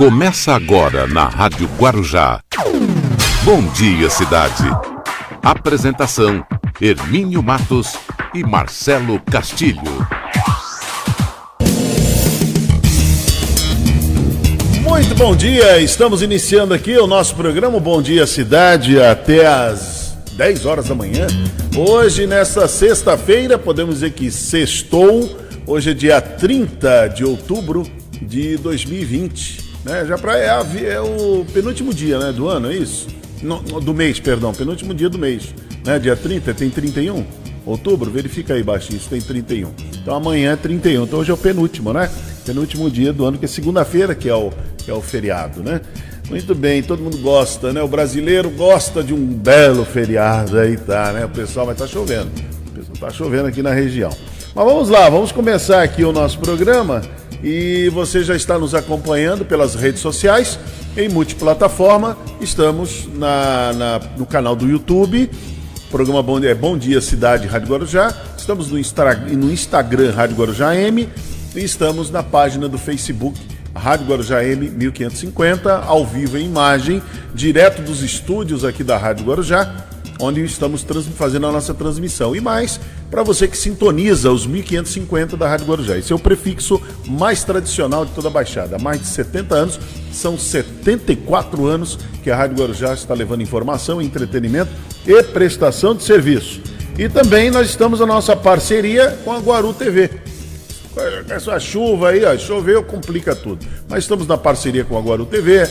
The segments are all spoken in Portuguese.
Começa agora na Rádio Guarujá. Bom dia, cidade. Apresentação: Hermínio Matos e Marcelo Castilho. Muito bom dia, estamos iniciando aqui o nosso programa Bom Dia Cidade até às 10 horas da manhã. Hoje, nesta sexta-feira, podemos dizer que sextou. Hoje é dia 30 de outubro de 2020. Né? Já pra, é, é, o penúltimo dia né, do ano, é isso? No, do mês, perdão, penúltimo dia do mês. Né? Dia 30, tem 31? Outubro, verifica aí baixinho, tem 31. Então amanhã é 31, então hoje é o penúltimo, né? Penúltimo dia do ano, que é segunda-feira, que, é o, que é o feriado, né? Muito bem, todo mundo gosta, né? O brasileiro gosta de um belo feriado, aí tá, né? O pessoal vai estar tá chovendo. O pessoal tá chovendo aqui na região. Mas vamos lá, vamos começar aqui o nosso programa e você já está nos acompanhando pelas redes sociais, em multiplataforma. Estamos na, na no canal do YouTube, programa Bom, é Bom Dia Cidade Rádio Guarujá. Estamos no, Insta, no Instagram Rádio Guarujá M e estamos na página do Facebook Rádio Guarujá M 1550, ao vivo em imagem, direto dos estúdios aqui da Rádio Guarujá onde estamos fazendo a nossa transmissão. E mais, para você que sintoniza os 1550 da Rádio Guarujá. Esse é o prefixo mais tradicional de toda a Baixada. Há mais de 70 anos, são 74 anos que a Rádio Guarujá está levando informação, entretenimento e prestação de serviço. E também nós estamos na nossa parceria com a Guaru TV. Essa chuva aí, ó, choveu, complica tudo. Mas estamos na parceria com a Guaru TV,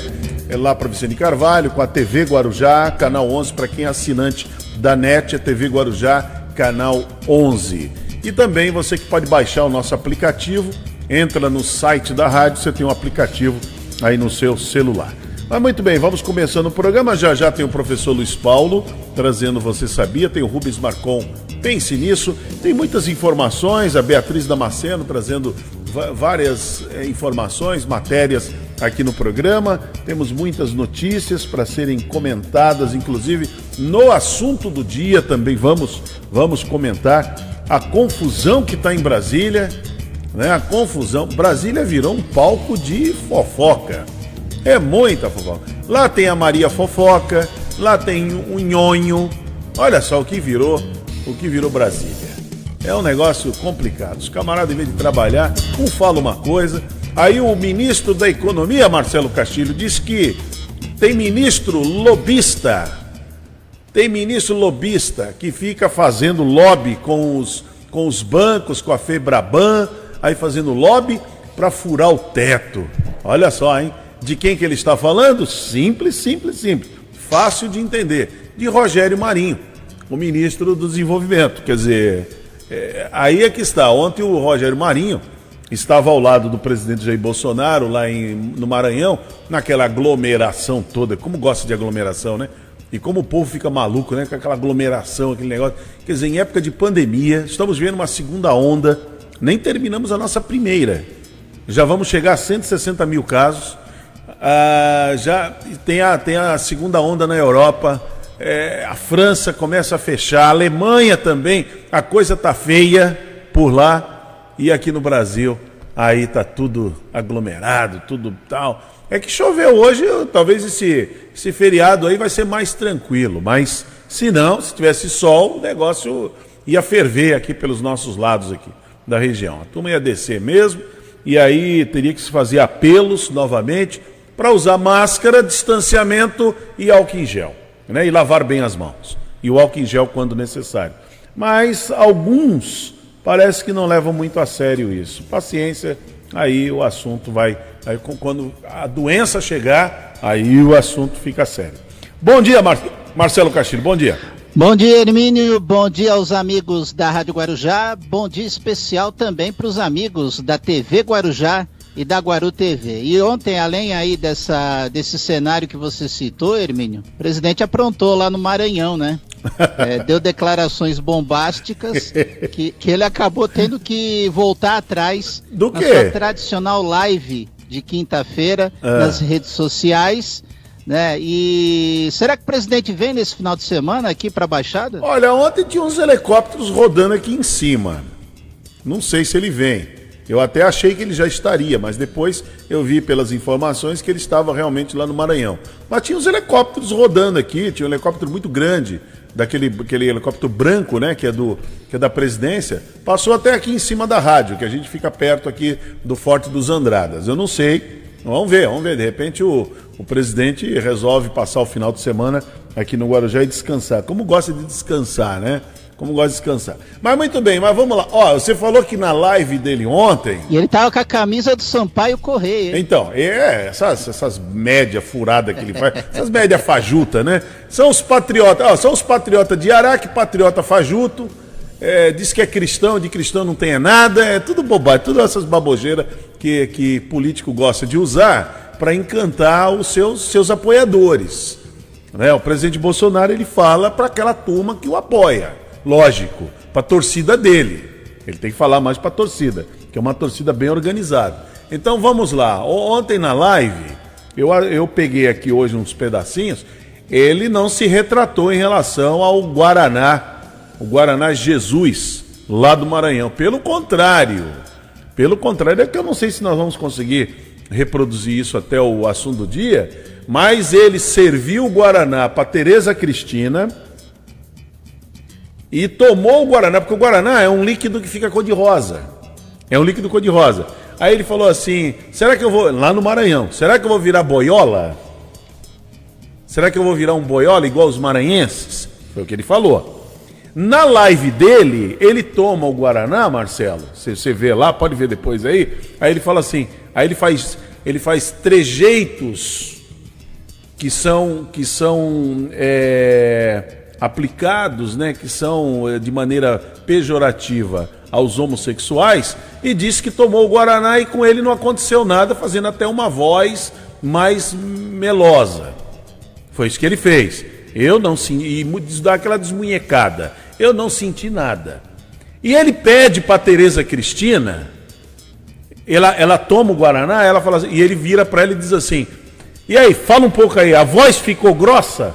é lá para Vicente Carvalho, com a TV Guarujá, canal 11 para quem é assinante da NET, a TV Guarujá, canal 11. E também você que pode baixar o nosso aplicativo, entra no site da rádio, você tem um aplicativo aí no seu celular. Mas muito bem, vamos começando o programa. Já já tem o professor Luiz Paulo trazendo Você Sabia, tem o Rubens Marcon, pense nisso. Tem muitas informações, a Beatriz Damasceno trazendo várias é, informações, matérias aqui no programa. Temos muitas notícias para serem comentadas, inclusive no assunto do dia também vamos, vamos comentar a confusão que está em Brasília. Né? A confusão. Brasília virou um palco de fofoca. É muita fofoca. Lá tem a Maria Fofoca, lá tem o Nhonho. Olha só o que virou, o que virou Brasília. É um negócio complicado. Os camaradas, em vez de trabalhar, um fala uma coisa. Aí o ministro da Economia, Marcelo Castilho, diz que tem ministro lobista. Tem ministro lobista que fica fazendo lobby com os, com os bancos, com a Febraban, aí fazendo lobby para furar o teto. Olha só, hein? De quem que ele está falando? Simples, simples, simples. Fácil de entender. De Rogério Marinho, o ministro do Desenvolvimento. Quer dizer, é, aí é que está. Ontem o Rogério Marinho estava ao lado do presidente Jair Bolsonaro, lá em, no Maranhão, naquela aglomeração toda. Como gosta de aglomeração, né? E como o povo fica maluco, né? Com aquela aglomeração, aquele negócio. Quer dizer, em época de pandemia, estamos vendo uma segunda onda. Nem terminamos a nossa primeira. Já vamos chegar a 160 mil casos. Ah, já tem a, tem a segunda onda na Europa é, a França começa a fechar, a Alemanha também, a coisa tá feia por lá e aqui no Brasil aí tá tudo aglomerado, tudo tal. É que choveu hoje, talvez esse, esse feriado aí vai ser mais tranquilo, mas se não, se tivesse sol, o negócio ia ferver aqui pelos nossos lados aqui da região. A turma ia descer mesmo e aí teria que se fazer apelos novamente para usar máscara, distanciamento e álcool em gel né? e lavar bem as mãos. E o álcool em gel quando necessário. Mas alguns parece que não levam muito a sério isso. Paciência, aí o assunto vai. Aí, quando a doença chegar, aí o assunto fica sério. Bom dia, Mar Marcelo Castilho, bom dia. Bom dia, Hermínio. Bom dia aos amigos da Rádio Guarujá. Bom dia especial também para os amigos da TV Guarujá e da Guaru TV. E ontem, além aí dessa, desse cenário que você citou, Hermínio, o presidente aprontou lá no Maranhão, né? É, deu declarações bombásticas que, que ele acabou tendo que voltar atrás Do na sua tradicional live de quinta-feira ah. nas redes sociais. Né? E será que o presidente vem nesse final de semana aqui para a Baixada? Olha, ontem tinha uns helicópteros rodando aqui em cima. Não sei se ele vem. Eu até achei que ele já estaria, mas depois eu vi pelas informações que ele estava realmente lá no Maranhão. Mas tinha os helicópteros rodando aqui, tinha um helicóptero muito grande, daquele aquele helicóptero branco, né, que é do que é da presidência, passou até aqui em cima da rádio, que a gente fica perto aqui do Forte dos Andradas. Eu não sei, vamos ver, vamos ver, de repente o, o presidente resolve passar o final de semana aqui no Guarujá e descansar. Como gosta de descansar, né? Como gosta de descansar. Mas muito bem, mas vamos lá. Ó, você falou que na live dele ontem. E ele tava com a camisa do Sampaio Correia. Então, é, essas, essas médias furadas que ele faz, essas médias fajuta, né? São os patriotas, ó, são os patriotas de Araque, patriota fajuto. É, diz que é cristão, de cristão não tem nada, é tudo bobagem, tudo essas babogeiras que, que político gosta de usar para encantar os seus, seus apoiadores. Né? O presidente Bolsonaro ele fala para aquela turma que o apoia lógico, para a torcida dele. Ele tem que falar mais para a torcida, que é uma torcida bem organizada. Então vamos lá. Ontem na live, eu, eu peguei aqui hoje uns pedacinhos, ele não se retratou em relação ao Guaraná, o Guaraná Jesus, lá do Maranhão. Pelo contrário, pelo contrário, é que eu não sei se nós vamos conseguir reproduzir isso até o assunto do dia, mas ele serviu o Guaraná para Tereza Cristina e tomou o Guaraná, porque o Guaraná é um líquido que fica cor-de-rosa. É um líquido cor-de-rosa. Aí ele falou assim: será que eu vou. Lá no Maranhão, será que eu vou virar boiola? Será que eu vou virar um boiola igual os maranhenses? Foi o que ele falou. Na live dele, ele toma o Guaraná, Marcelo. Você vê lá, pode ver depois aí. Aí ele fala assim: aí ele faz, ele faz trejeitos que são, que são é, aplicados, né, que são eh, de maneira pejorativa aos homossexuais, e disse que tomou o Guaraná e com ele não aconteceu nada, fazendo até uma voz mais melosa. Foi isso que ele fez. Eu não senti, e dá aquela desmunhecada. Eu não senti nada. E ele pede para Tereza Cristina, ela, ela toma o Guaraná, ela fala assim, e ele vira para ela e diz assim: "E aí, fala um pouco aí, a voz ficou grossa?"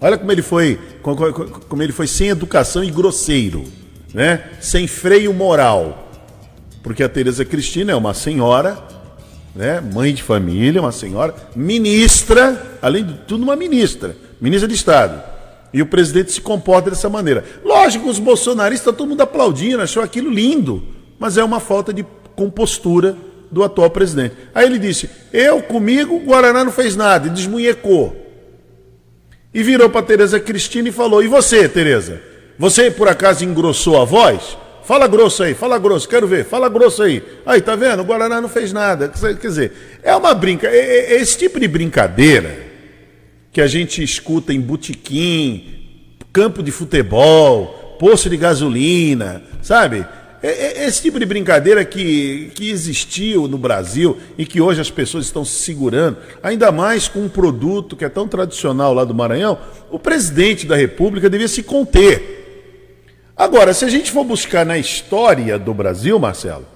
Olha como ele foi, como ele foi sem educação e grosseiro, né? Sem freio moral. Porque a Tereza Cristina é uma senhora, né? Mãe de família, uma senhora, ministra, além de tudo uma ministra, ministra de Estado. E o presidente se comporta dessa maneira. Lógico, os bolsonaristas, todo mundo aplaudindo, achou aquilo lindo, mas é uma falta de compostura do atual presidente. Aí ele disse: Eu comigo, o Guaraná não fez nada, e desmunhecou. E virou para Tereza Cristina e falou: E você, Tereza? Você por acaso engrossou a voz? Fala grosso aí, fala grosso, quero ver, fala grosso aí. Aí, tá vendo? O Guaraná não fez nada. Quer dizer, é uma brinca. É, é, é esse tipo de brincadeira que a gente escuta em botequim, campo de futebol, poço de gasolina, sabe? É, é, esse tipo de brincadeira que, que existiu no Brasil e que hoje as pessoas estão se segurando, ainda mais com um produto que é tão tradicional lá do Maranhão, o presidente da República devia se conter. Agora, se a gente for buscar na história do Brasil, Marcelo,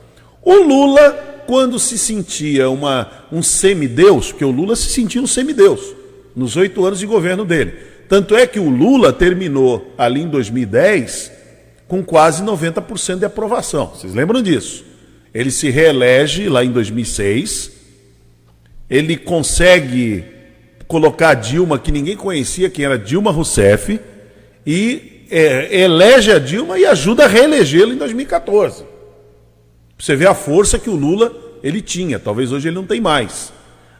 o Lula, quando se sentia uma, um semideus, porque o Lula se sentia um semideus nos oito anos de governo dele. Tanto é que o Lula terminou ali em 2010 com quase 90% de aprovação. Vocês lembram disso? Ele se reelege lá em 2006. Ele consegue colocar Dilma, que ninguém conhecia quem era Dilma Rousseff, e é, elege a Dilma e ajuda a reelegê-la em 2014. Você vê a força que o Lula ele tinha, talvez hoje ele não tem mais.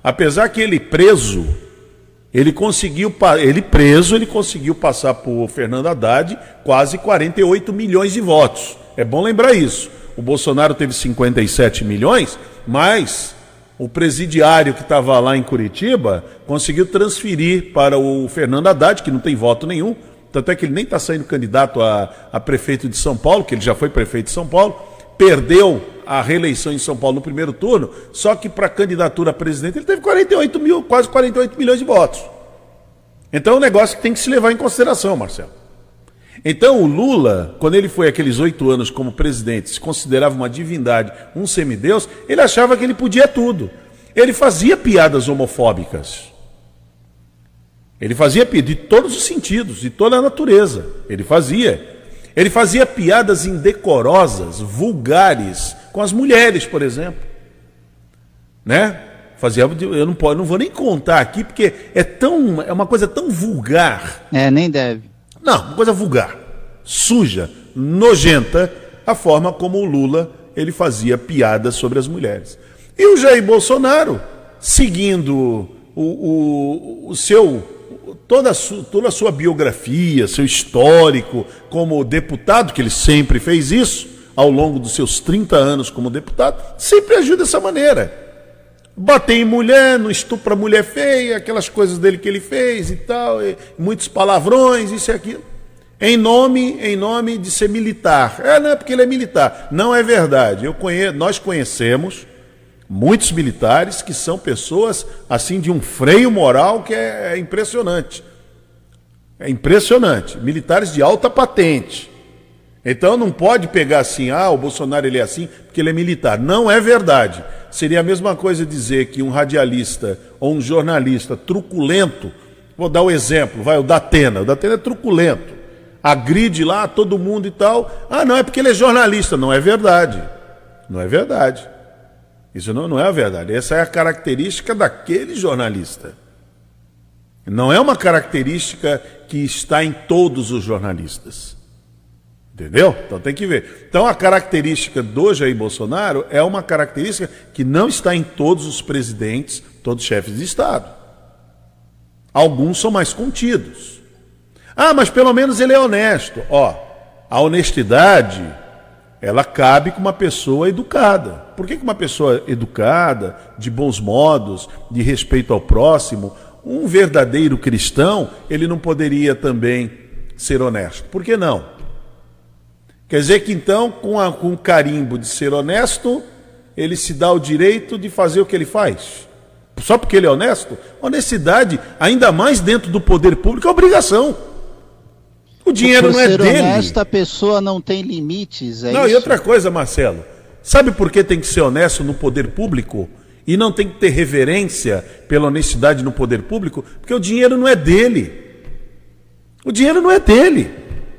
Apesar que ele preso ele conseguiu, ele preso, ele conseguiu passar por Fernando Haddad quase 48 milhões de votos. É bom lembrar isso. O Bolsonaro teve 57 milhões, mas o presidiário que estava lá em Curitiba conseguiu transferir para o Fernando Haddad, que não tem voto nenhum, tanto é que ele nem está saindo candidato a, a prefeito de São Paulo, que ele já foi prefeito de São Paulo, perdeu a reeleição em São Paulo no primeiro turno, só que para candidatura a presidente ele teve 48 mil, quase 48 milhões de votos. Então é um negócio que tem que se levar em consideração, Marcelo. Então o Lula, quando ele foi aqueles oito anos como presidente, se considerava uma divindade, um semideus, ele achava que ele podia tudo. Ele fazia piadas homofóbicas. Ele fazia de todos os sentidos, de toda a natureza. Ele fazia. Ele fazia piadas indecorosas, vulgares, com as mulheres, por exemplo. Né? Fazia, eu não, posso, não vou nem contar aqui, porque é tão. É uma coisa tão vulgar. É, nem deve. Não, uma coisa vulgar, suja, nojenta, a forma como o Lula ele fazia piadas sobre as mulheres. E o Jair Bolsonaro, seguindo o, o, o seu toda a, sua, toda a sua biografia, seu histórico como deputado, que ele sempre fez isso ao longo dos seus 30 anos como deputado, sempre agiu dessa maneira. Bater em mulher, não estupra mulher feia, aquelas coisas dele que ele fez e tal, e muitos palavrões, isso e aquilo. Em nome, em nome de ser militar. É, não é porque ele é militar. Não é verdade. Eu conheço, nós conhecemos muitos militares que são pessoas assim de um freio moral que é, é impressionante. É impressionante. Militares de alta patente. Então não pode pegar assim, ah, o Bolsonaro ele é assim porque ele é militar. Não é verdade. Seria a mesma coisa dizer que um radialista ou um jornalista truculento, vou dar o um exemplo, vai, o Datena. O Datena é truculento. Agride lá todo mundo e tal. Ah, não, é porque ele é jornalista. Não é verdade. Não é verdade. Isso não, não é a verdade. Essa é a característica daquele jornalista. Não é uma característica que está em todos os jornalistas. Entendeu? Então tem que ver. Então a característica do Jair Bolsonaro é uma característica que não está em todos os presidentes, todos os chefes de Estado. Alguns são mais contidos. Ah, mas pelo menos ele é honesto. Ó, a honestidade ela cabe com uma pessoa educada. Por que, que uma pessoa educada, de bons modos, de respeito ao próximo, um verdadeiro cristão, ele não poderia também ser honesto? Por que não? Quer dizer que então, com, a, com o carimbo de ser honesto, ele se dá o direito de fazer o que ele faz? Só porque ele é honesto? Honestidade, ainda mais dentro do poder público, é obrigação. O dinheiro por não é ser dele. Honesto, a pessoa não tem limites. É não, isso? e outra coisa, Marcelo. Sabe por que tem que ser honesto no poder público? E não tem que ter reverência pela honestidade no poder público? Porque o dinheiro não é dele. O dinheiro não é dele.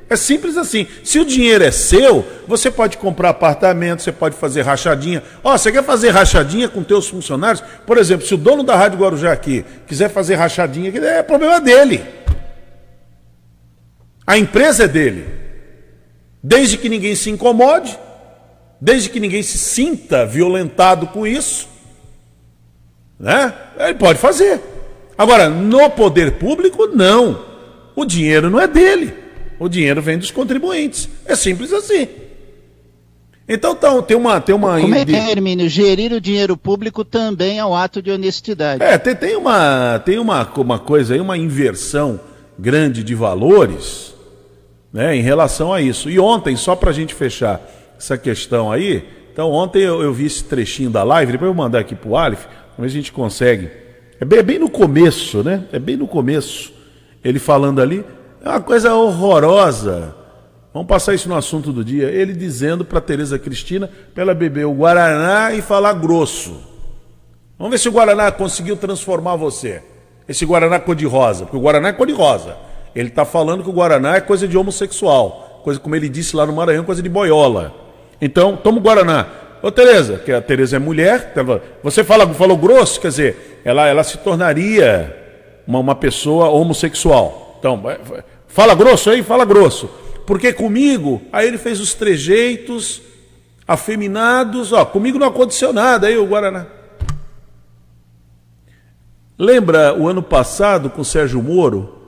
É simples assim. Se o dinheiro é seu, você pode comprar apartamento, você pode fazer rachadinha. Ó, oh, você quer fazer rachadinha com teus funcionários? Por exemplo, se o dono da Rádio Guarujá aqui quiser fazer rachadinha, é problema dele. A empresa é dele. Desde que ninguém se incomode, desde que ninguém se sinta violentado com isso, né? Ele pode fazer. Agora, no poder público, não. O dinheiro não é dele. O dinheiro vem dos contribuintes. É simples assim. Então, então tem uma. Tem uma Como é é, Hermínio? Gerir o dinheiro público também é um ato de honestidade. É, tem, tem, uma, tem uma, uma coisa aí, uma inversão grande de valores né, em relação a isso. E ontem, só para a gente fechar essa questão aí, então ontem eu, eu, vi esse trechinho da live, depois eu vou mandar aqui para o Alif, mas a gente consegue. É bem, é bem, no começo, né? É bem no começo. Ele falando ali, é uma coisa horrorosa. Vamos passar isso no assunto do dia. Ele dizendo para Tereza Cristina para ela beber o Guaraná e falar grosso. Vamos ver se o Guaraná conseguiu transformar você. Esse Guaraná cor-de-rosa, porque o Guaraná é cor-de-rosa. Ele está falando que o Guaraná é coisa de homossexual, coisa como ele disse lá no Maranhão, coisa de boiola. Então, toma o Guaraná. Ô Tereza, que a Tereza é mulher, você fala, falou grosso, quer dizer, ela, ela se tornaria uma, uma pessoa homossexual. Então, fala grosso aí, fala grosso. Porque comigo, aí ele fez os trejeitos afeminados, ó, comigo não aconteceu nada, aí o Guaraná. Lembra o ano passado com o Sérgio Moro?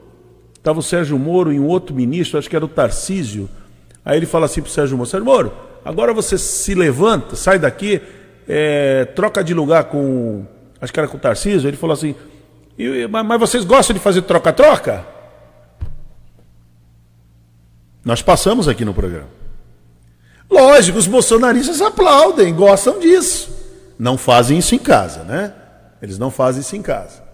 Estava o Sérgio Moro e um outro ministro, acho que era o Tarcísio. Aí ele fala assim para o Sérgio Moro: Sérgio Moro, agora você se levanta, sai daqui, é, troca de lugar com. Acho que era com o Tarcísio. Ele falou assim: mas vocês gostam de fazer troca-troca? Nós passamos aqui no programa. Lógico, os bolsonaristas aplaudem, gostam disso. Não fazem isso em casa, né? Eles não fazem isso em casa.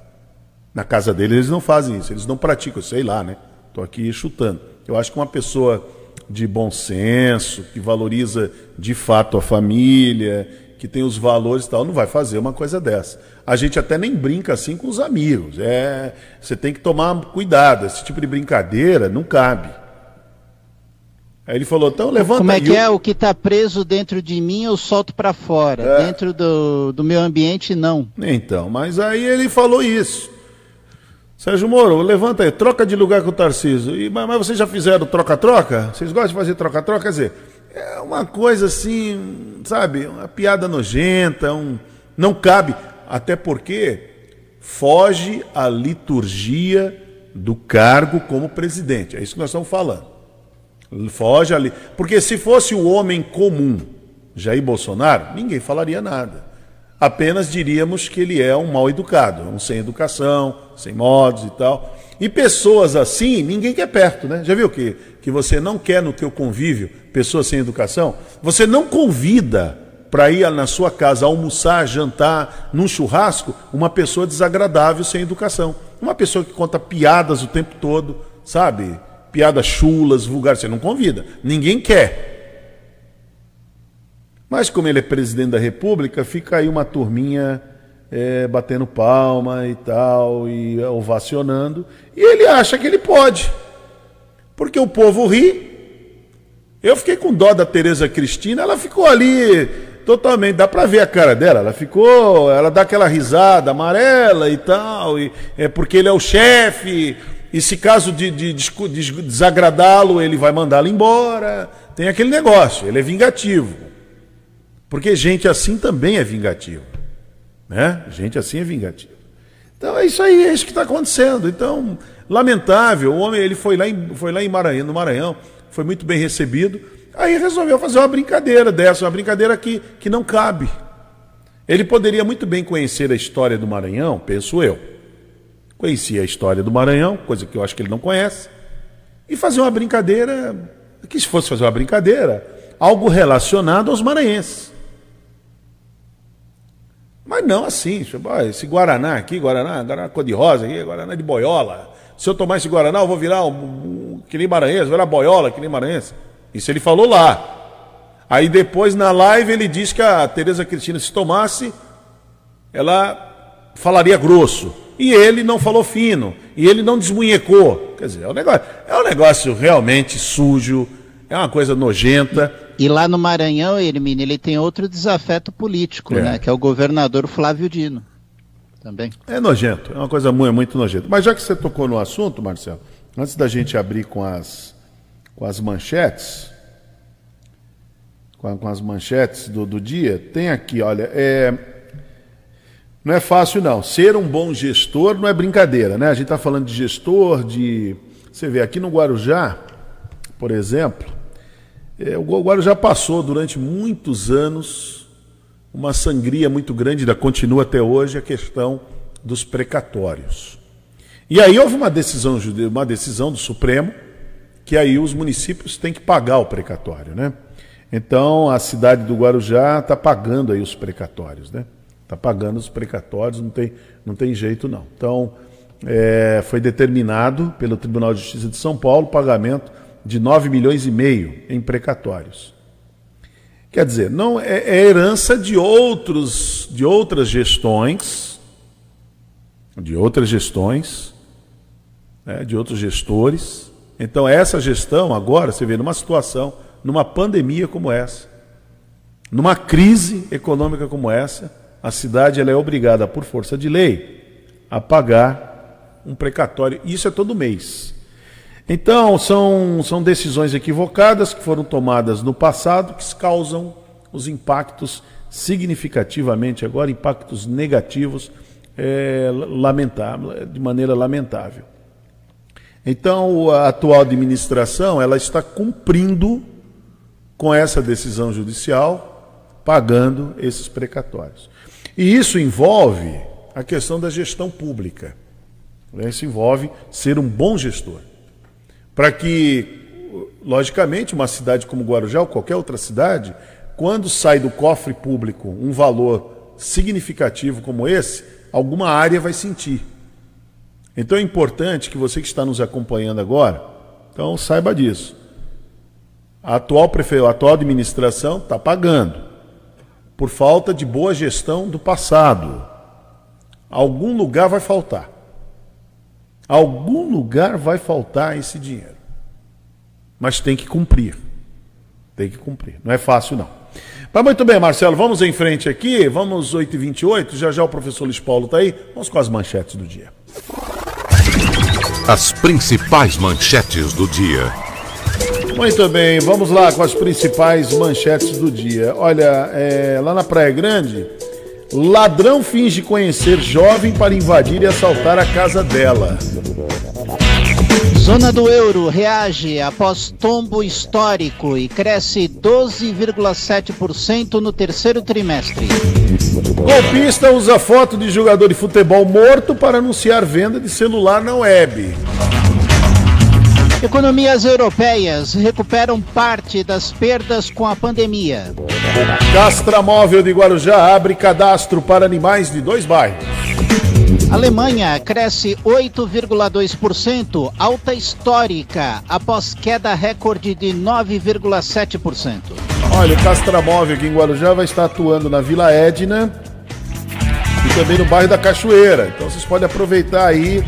Na casa deles eles não fazem isso, eles não praticam, sei lá, né? Estou aqui chutando. Eu acho que uma pessoa de bom senso, que valoriza de fato a família, que tem os valores e tal, não vai fazer uma coisa dessa. A gente até nem brinca assim com os amigos. É, você tem que tomar cuidado. Esse tipo de brincadeira não cabe. Aí ele falou, então levanta Como é que é? O que está preso dentro de mim eu solto para fora. É. Dentro do, do meu ambiente, não. Então, mas aí ele falou isso. Sérgio Moro, levanta aí, troca de lugar com o Tarcísio. E, mas, mas vocês já fizeram troca-troca? Vocês gostam de fazer troca-troca? Quer dizer, é uma coisa assim, sabe, uma piada nojenta, um, não cabe, até porque foge à liturgia do cargo como presidente. É isso que nós estamos falando. Foge ali. Porque se fosse o homem comum, Jair Bolsonaro, ninguém falaria nada. Apenas diríamos que ele é um mal educado, um sem educação, sem modos e tal. E pessoas assim, ninguém quer perto, né? Já viu que, que você não quer no teu convívio pessoas sem educação? Você não convida para ir na sua casa almoçar, jantar, num churrasco, uma pessoa desagradável sem educação. Uma pessoa que conta piadas o tempo todo, sabe? Piadas chulas, vulgares, você não convida. Ninguém quer. Mas como ele é presidente da República, fica aí uma turminha é, batendo palma e tal, e ovacionando. E ele acha que ele pode. Porque o povo ri. Eu fiquei com dó da Tereza Cristina, ela ficou ali totalmente, dá para ver a cara dela, ela ficou, ela dá aquela risada amarela e tal, e, é porque ele é o chefe, e se caso de, de, de desagradá-lo, ele vai mandá-lo embora. Tem aquele negócio, ele é vingativo. Porque gente assim também é vingativo. Né? Gente assim é vingativo. Então é isso aí, é isso que está acontecendo. Então, lamentável, o homem ele foi lá em, foi lá em Maranhão, no Maranhão, foi muito bem recebido. Aí resolveu fazer uma brincadeira dessa, uma brincadeira que, que não cabe. Ele poderia muito bem conhecer a história do Maranhão, penso eu. Conhecia a história do Maranhão, coisa que eu acho que ele não conhece, e fazer uma brincadeira, que se fosse fazer uma brincadeira, algo relacionado aos maranhenses. Mas não assim, esse Guaraná aqui, Guaraná, Guaraná cor-de-rosa aqui, Guaraná de boiola. Se eu tomar esse Guaraná, eu vou virar um, um, que nem maranhense, vou virar boiola que nem maranhense. Isso ele falou lá. Aí depois na live ele disse que a Tereza Cristina se tomasse, ela falaria grosso. E ele não falou fino. E ele não desmunhecou. Quer dizer, é um negócio, é um negócio realmente sujo, é uma coisa nojenta. E lá no Maranhão, Hermínio, ele tem outro desafeto político, é. né? Que é o governador Flávio Dino. Também. É nojento, é uma coisa muito, muito nojenta. Mas já que você tocou no assunto, Marcelo, antes da gente abrir com as com as manchetes, com, com as manchetes do, do, dia, tem aqui, olha, é, não é fácil não. Ser um bom gestor não é brincadeira, né? A gente está falando de gestor, de. Você vê aqui no Guarujá, por exemplo, é, o Guarujá passou durante muitos anos uma sangria muito grande, ainda continua até hoje, a questão dos precatórios. E aí houve uma decisão, uma decisão do Supremo que aí os municípios têm que pagar o precatório, né? Então a cidade do Guarujá está pagando aí os precatórios, né? Está pagando os precatórios, não tem, não tem jeito não. Então é, foi determinado pelo Tribunal de Justiça de São Paulo o pagamento de 9 milhões e meio em precatórios. Quer dizer, não é, é herança de outros, de outras gestões, de outras gestões, né, de outros gestores então, essa gestão, agora, você vê, numa situação, numa pandemia como essa, numa crise econômica como essa, a cidade ela é obrigada, por força de lei, a pagar um precatório. Isso é todo mês. Então, são, são decisões equivocadas que foram tomadas no passado que causam os impactos significativamente agora, impactos negativos, é, lamentável, de maneira lamentável. Então, a atual administração ela está cumprindo com essa decisão judicial, pagando esses precatórios. E isso envolve a questão da gestão pública. Isso envolve ser um bom gestor. Para que, logicamente, uma cidade como Guarujá ou qualquer outra cidade, quando sai do cofre público um valor significativo como esse, alguma área vai sentir. Então é importante que você que está nos acompanhando agora, então saiba disso. A atual a atual administração está pagando por falta de boa gestão do passado. Algum lugar vai faltar. Algum lugar vai faltar esse dinheiro. Mas tem que cumprir. Tem que cumprir. Não é fácil, não. Mas muito bem, Marcelo, vamos em frente aqui. Vamos 8h28. Já já o professor Luiz Paulo está aí. Vamos com as manchetes do dia. As principais manchetes do dia. Muito bem, vamos lá com as principais manchetes do dia. Olha, é, lá na Praia Grande, ladrão finge conhecer jovem para invadir e assaltar a casa dela. Zona do euro reage após tombo histórico e cresce 12,7% no terceiro trimestre. Golpista usa foto de jogador de futebol morto para anunciar venda de celular na web. Economias europeias recuperam parte das perdas com a pandemia. Castramóvel de Guarujá abre cadastro para animais de dois bairros. Alemanha cresce 8,2%, alta histórica, após queda recorde de 9,7%. Olha, o Castramóvel aqui em Guarujá vai estar atuando na Vila Edna e também no bairro da Cachoeira. Então vocês podem aproveitar aí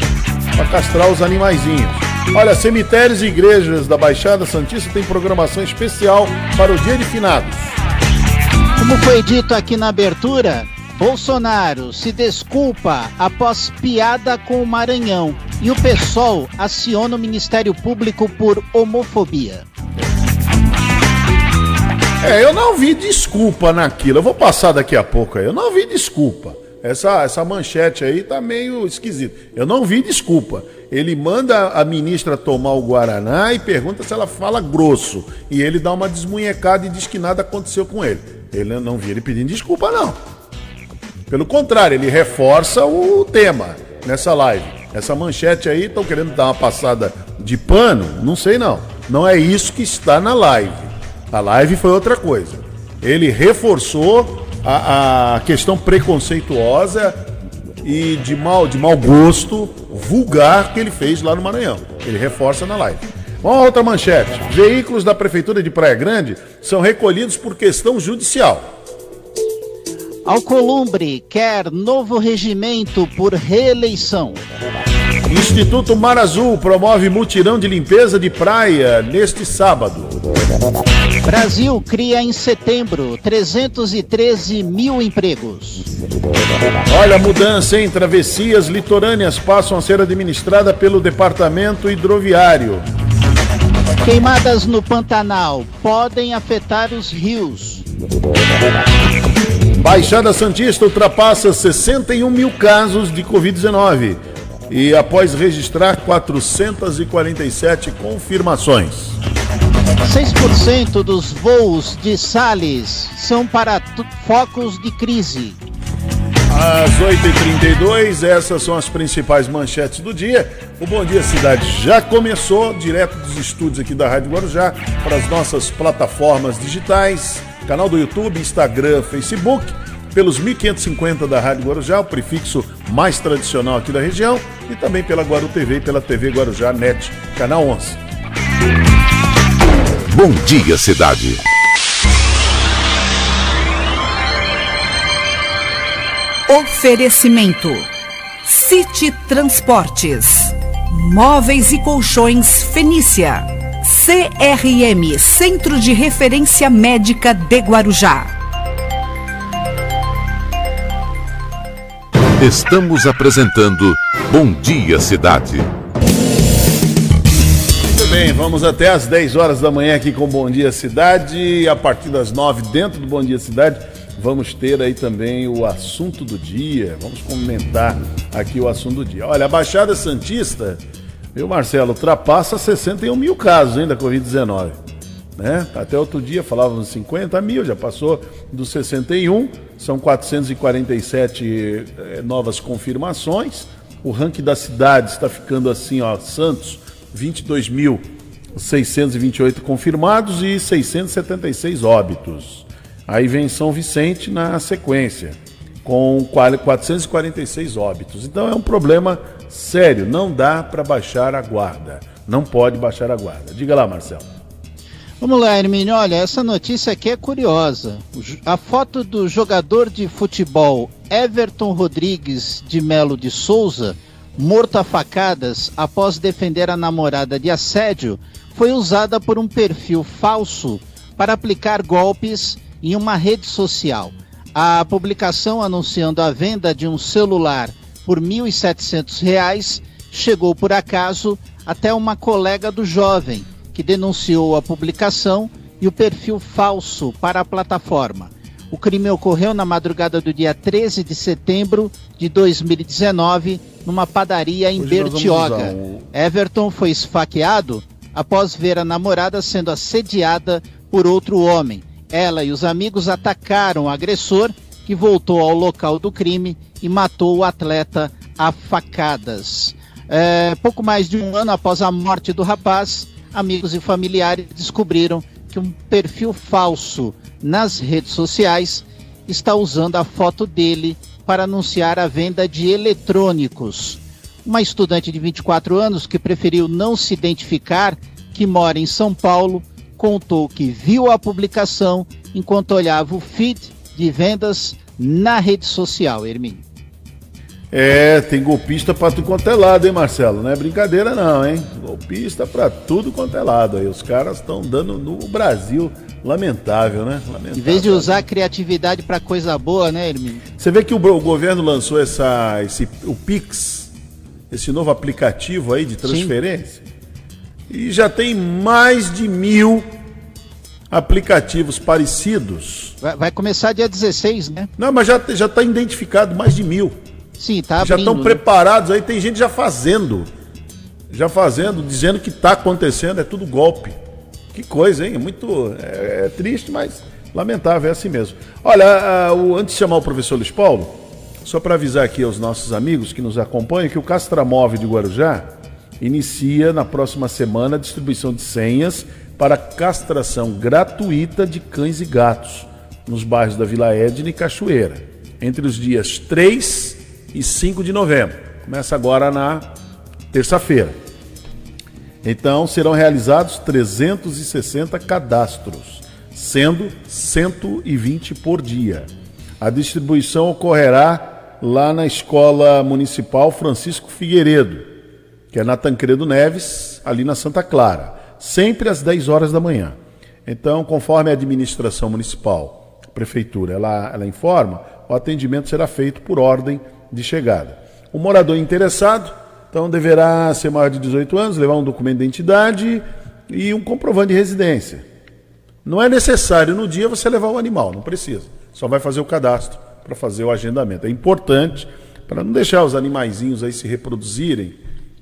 para castrar os animaizinhos. Olha, cemitérios e igrejas da Baixada Santista têm programação especial para o Dia de Finados. Como foi dito aqui na abertura, Bolsonaro se desculpa após piada com o Maranhão e o PSOL aciona o Ministério Público por homofobia. É, eu não vi desculpa naquilo. Eu vou passar daqui a pouco aí. Eu não vi desculpa. Essa, essa manchete aí tá meio esquisita. Eu não vi desculpa. Ele manda a ministra tomar o Guaraná e pergunta se ela fala grosso. E ele dá uma desmunhecada e diz que nada aconteceu com ele. Ele não vi ele pedindo desculpa, não. Pelo contrário, ele reforça o tema nessa live. Essa manchete aí, estão querendo dar uma passada de pano? Não sei não. Não é isso que está na live. A live foi outra coisa. Ele reforçou a, a questão preconceituosa e de mau, de mau gosto vulgar que ele fez lá no Maranhão. Ele reforça na live. Uma outra manchete. Veículos da Prefeitura de Praia Grande são recolhidos por questão judicial. Alcolumbre quer novo regimento por reeleição. Instituto Mar Azul promove mutirão de limpeza de praia neste sábado. Brasil cria em setembro 313 mil empregos. Olha a mudança em travessias litorâneas passam a ser administradas pelo Departamento Hidroviário. Queimadas no Pantanal podem afetar os rios. Baixada Santista ultrapassa 61 mil casos de Covid-19 e após registrar 447 confirmações. 6% dos voos de Sales são para focos de crise. Às 8h32, essas são as principais manchetes do dia. O Bom Dia Cidade já começou, direto dos estúdios aqui da Rádio Guarujá, para as nossas plataformas digitais canal do YouTube, Instagram, Facebook, pelos 1550 da Rádio Guarujá, o prefixo mais tradicional aqui da região, e também pela Guaru TV e pela TV Guarujá Net, canal 11. Bom dia, cidade. Oferecimento: City Transportes, Móveis e Colchões Fenícia. CRM Centro de Referência Médica de Guarujá. Estamos apresentando Bom Dia Cidade. Muito bem, vamos até às 10 horas da manhã aqui com Bom Dia Cidade. A partir das 9, dentro do Bom Dia Cidade, vamos ter aí também o assunto do dia. Vamos comentar aqui o assunto do dia. Olha, a Baixada Santista Viu, Marcelo? Ultrapassa 61 mil casos ainda da Covid-19. Né? Até outro dia falávamos 50 mil, já passou dos 61, são 447 eh, novas confirmações. O ranking da cidade está ficando assim, ó, Santos, 22.628 confirmados e 676 óbitos. Aí vem São Vicente na sequência, com 446 óbitos. Então é um problema sério, não dá para baixar a guarda. Não pode baixar a guarda. Diga lá, Marcelo. Vamos lá, Hermínio. Olha, essa notícia aqui é curiosa. A foto do jogador de futebol Everton Rodrigues de Melo de Souza, morto a facadas após defender a namorada de assédio, foi usada por um perfil falso para aplicar golpes em uma rede social. A publicação anunciando a venda de um celular por R$ 1.700 chegou por acaso até uma colega do jovem, que denunciou a publicação e o perfil falso para a plataforma. O crime ocorreu na madrugada do dia 13 de setembro de 2019, numa padaria em Hoje Bertioga. Everton foi esfaqueado após ver a namorada sendo assediada por outro homem. Ela e os amigos atacaram o agressor, que voltou ao local do crime e matou o atleta a facadas. É, pouco mais de um ano após a morte do rapaz, amigos e familiares descobriram que um perfil falso nas redes sociais está usando a foto dele para anunciar a venda de eletrônicos. Uma estudante de 24 anos que preferiu não se identificar, que mora em São Paulo, contou que viu a publicação enquanto olhava o feed de vendas na rede social, Hermínio. É, tem golpista pra tudo quanto é lado, hein, Marcelo? Não é brincadeira não, hein? Golpista pra tudo quanto é lado aí. Os caras estão dando no Brasil. Lamentável, né? Lamentável. Em vez de usar a criatividade para coisa boa, né, Hermínio? Você vê que o, o, governo lançou essa, esse, o Pix, esse novo aplicativo aí de transferência, Sim. e já tem mais de mil aplicativos parecidos. Vai, vai, começar dia 16, né? Não, mas já está identificado mais de mil. Sim, tá Já estão né? preparados aí, tem gente já fazendo. Já fazendo, dizendo que está acontecendo, é tudo golpe. Que coisa, hein? É muito é, é triste, mas lamentável, é assim mesmo. Olha, o, antes de chamar o professor Luiz Paulo, só para avisar aqui aos nossos amigos que nos acompanham que o Castramove de Guarujá inicia na próxima semana a distribuição de senhas para castração gratuita de cães e gatos nos bairros da Vila Edna e Cachoeira, entre os dias 3 e 5 de novembro. Começa agora na terça-feira. Então serão realizados 360 cadastros, sendo 120 por dia. A distribuição ocorrerá lá na Escola Municipal Francisco Figueiredo, que é na Tancredo Neves, ali na Santa Clara, sempre às 10 horas da manhã. Então, conforme a administração municipal, a prefeitura, ela, ela informa, o atendimento será feito por ordem de chegada. O morador interessado, então, deverá ser maior de 18 anos, levar um documento de identidade e um comprovante de residência. Não é necessário no dia você levar o animal, não precisa. Só vai fazer o cadastro para fazer o agendamento. É importante para não deixar os animaizinhos aí se reproduzirem